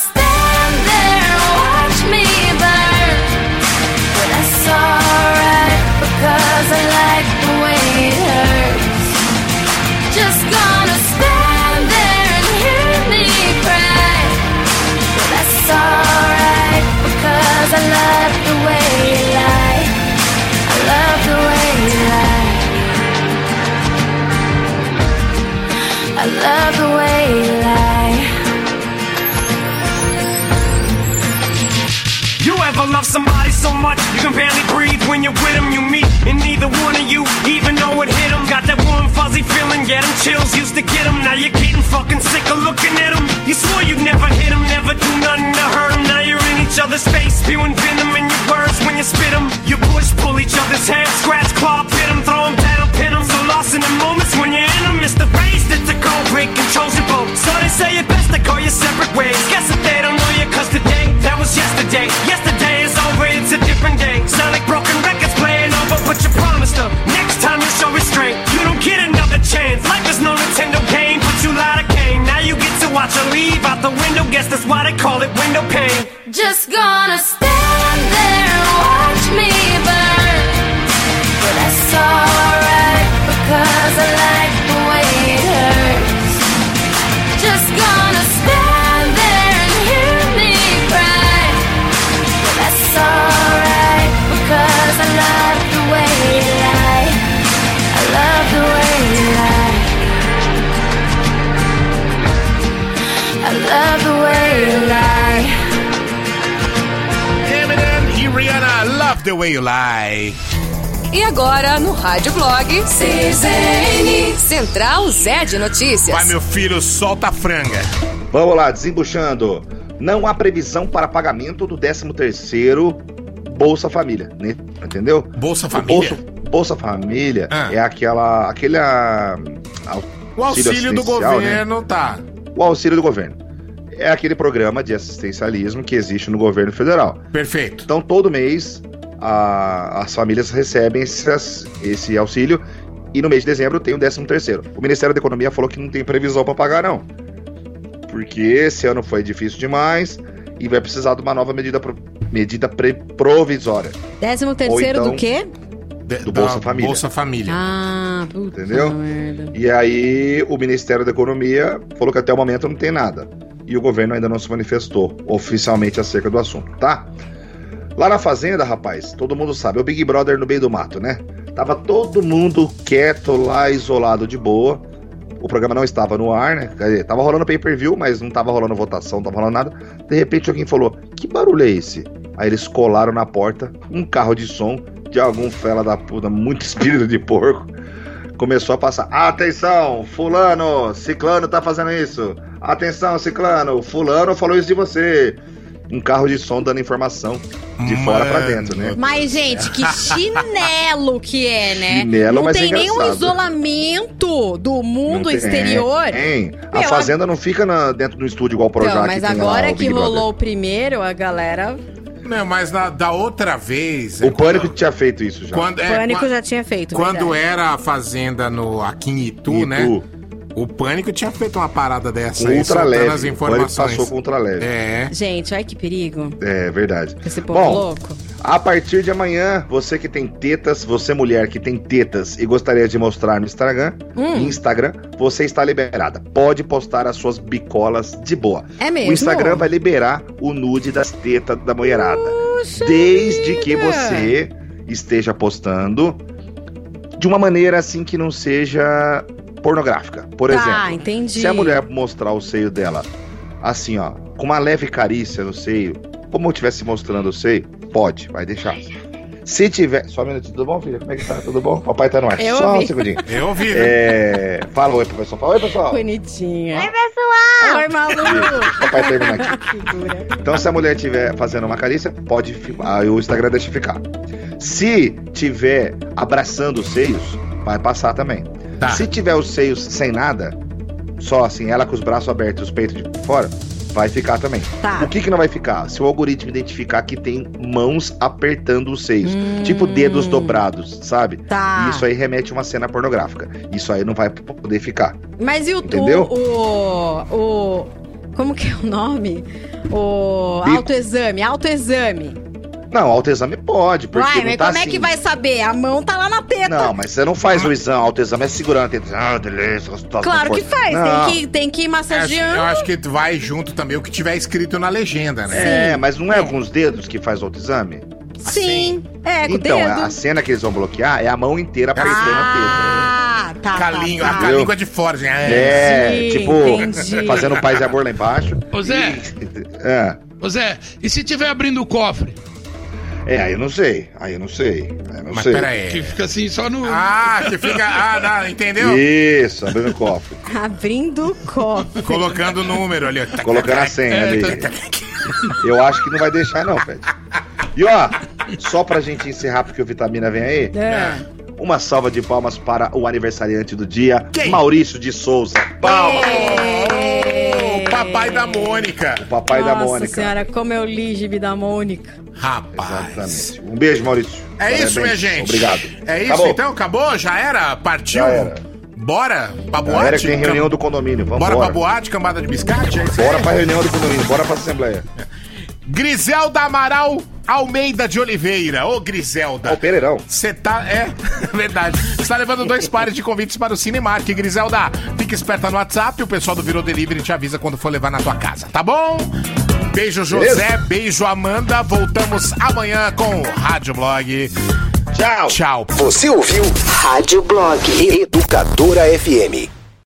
Ever love somebody so much you can barely breathe when you're with them? You meet, and neither one of you even know it hit them. Got that warm, fuzzy feeling, yeah, them chills used to get them. Now you're getting fucking sick of looking at them. You swore you'd never hit them, never do nothing to hurt them. Now you're in each other's face, spewing venom in your words when you spit them. You push, pull each other's hair, scratch, claw, pit them, throw them down, pin them. So lost in the moments when you're in them, it's the race that's a cold break controls your boat. So they say it best to call you separate ways. Guess that they don't know you, cause today, that was yesterday. Yesterday is over, it's a different day. Sound like broken records playing over, but you promised them. Next time you show restraint, you don't get another chance. Life is no Nintendo game, but you lied Kane. Now you get to watch her leave out the window. Guess that's why they call it window pane. Just gonna stand there and watch me burn. But that's alright Love the Way You Lie. E agora, no Rádio Blog, CZN, Central Zé de Notícias. Vai, meu filho, solta a franga. Vamos lá, desembuchando. Não há previsão para pagamento do 13º Bolsa Família, né? entendeu? Bolsa Família? Bolsa, Bolsa Família Ah. é aquela, aquele ah, O auxílio do né? governo tá. O auxílio do governo. É aquele programa de assistencialismo que existe no governo federal. Perfeito. Então, todo mês, a- as famílias recebem essas- esse auxílio e no mês de dezembro tem o 13 terceiro. O Ministério da Economia falou que não tem previsão para pagar, não. Porque esse ano foi difícil demais e vai precisar de uma nova medida pro- Medida pre- provisória. Décimo terceiro Ou então- do quê? Do Bolsa Família. Bolsa Família. Ah, puta Entendeu? merda. E aí o Ministério da Economia falou que até o momento não tem nada. E o governo ainda não se manifestou oficialmente acerca do assunto, tá? Lá na fazenda, rapaz, todo mundo sabe, é o Big Brother no meio do mato, né? Tava todo mundo quieto lá, isolado de boa. O programa não estava no ar, né? Dizer, tava rolando pay-per-view, mas não tava rolando votação, não tava rolando nada. De repente alguém falou: Que barulho é esse? Aí eles colaram na porta um carro de som de algum fela da puta, muito espírito de porco. Começou a passar. Atenção, fulano, ciclano tá fazendo isso. Atenção, ciclano, fulano falou isso de você. Um carro de som dando informação de fora pra dentro, né? Mas, gente, que chinelo que é, né? Chinelo, não mas é tem nenhum engraçado. isolamento do mundo tem- exterior. Tem. A Meu, fazenda não fica na- dentro do estúdio igual o Projac. Então, mas lá agora o que rolou o primeiro, a galera. Não, mas na- da outra vez. é O Pânico tinha feito isso já. Quando, é, Pânico já tinha feito. Quando verdade. era a fazenda no, aqui em Itu, Itu. né? O Pânico tinha feito uma parada dessa Com aí, leve. as O Pânico informações. passou com ultra leve. É. Gente, olha que perigo. É verdade. Esse povo Bom, louco. A partir de amanhã, você que tem tetas, você mulher que tem tetas e gostaria de mostrar no Instagram, Hum. Instagram, você está liberada. Pode postar as suas bicolas de boa. É mesmo? O Instagram vai liberar o nude das tetas da mulherada. desde que você esteja postando de uma maneira assim que não seja pornográfica. Por Tá, exemplo, entendi. se a mulher mostrar o seio dela assim, ó, com uma leve carícia no seio, como eu estivesse mostrando o seio, pode, vai deixar. Se tiver. Só um minutinho, tudo bom, filha? Como é que tá? Tudo bom? Papai tá no ar. Eu Só ouvi. um segundinho. Eu ouvi, né? É... Fala oi pro pessoal. Fala oi, pessoal. Bonitinha. Oi, pessoal! Oi, Malu! Papai termina aqui. Então, se a mulher estiver fazendo uma carícia, pode aí o Instagram deixa ficar. Se tiver abraçando os seios, vai passar também. Tá. Se tiver os seios sem nada, só assim, ela com os braços abertos e os peitos de fora, vai ficar também. Tá. O que, que não vai ficar? Se o algoritmo identificar que tem mãos apertando os seios, tipo dedos dobrados, sabe? Hum. Tá. E isso aí remete a uma cena pornográfica. Isso aí não vai poder ficar. Mas e o, Entendeu? o, o, o- Como que é o nome? O Bico. autoexame, autoexame. Não, autoexame pode, porque Uai, não mas tá como é assim. que vai saber? A mão tá lá na teta. Não, mas você não faz o exame, autoexame é segurando a teta. Ah, delícia, gostosa. Claro com que faz, Não. tem que, tem que ir É, massageando. eu acho que vai junto também o que tiver escrito na legenda, né? É, mas não é alguns dedos que faz o autoexame? Sim, é, com Então, o dedo. a cena que eles vão bloquear é a mão inteira apertando Ah, tá, Com a tá, língua, tá. com a língua de fora, gente. a teta. É, Sim, tipo, entendi. fazendo paz e amor lá embaixo. Ô Zé, É, ô Zé, e se tiver abrindo o cofre? É, aí eu não sei. Aí eu não sei. Aí eu não Mas sei. pera aí. Que fica assim só no. Ah, que fica. Ah, não, entendeu? Isso, abrindo o cofre. Abrindo o copo. Colocando o número ali. ó. Colocando a senha ali. Eu acho que não vai deixar, não, Fred. E ó, só pra gente encerrar, porque o Vitamina vem aí. É. Uma salva de palmas para o aniversariante do dia, Quem? Maurício de Souza. Palmas! O papai da Mônica. O papai Nossa da Mônica. senhora, como eu li gibi da Mônica. Rapaz. Exatamente. Um beijo, Maurício. É Parabéns. isso, minha gente. Obrigado. É isso, Acabou. então? Acabou? Já era? Partiu? Já era. Bora pra boate? Galera que tem reunião do condomínio. Vamos Bora pra boate, cambada de biscate? É aí? Bora pra reunião do condomínio. Bora pra assembleia. Griselda Amaral Almeida de Oliveira. Ô, Griselda. Ó, o Pereirão. Você tá. É, verdade. Você tá levando dois pares de convites para o Cinemark. Griselda, fica esperta no WhatsApp. O pessoal do Virou Delivery te avisa quando for levar na tua casa, tá bom? Beijo, José. Beleza? Beijo, Amanda. Voltamos amanhã com o Rádio Blog. Tchau. Tchau. Você ouviu Rádio Blog Educadora FM.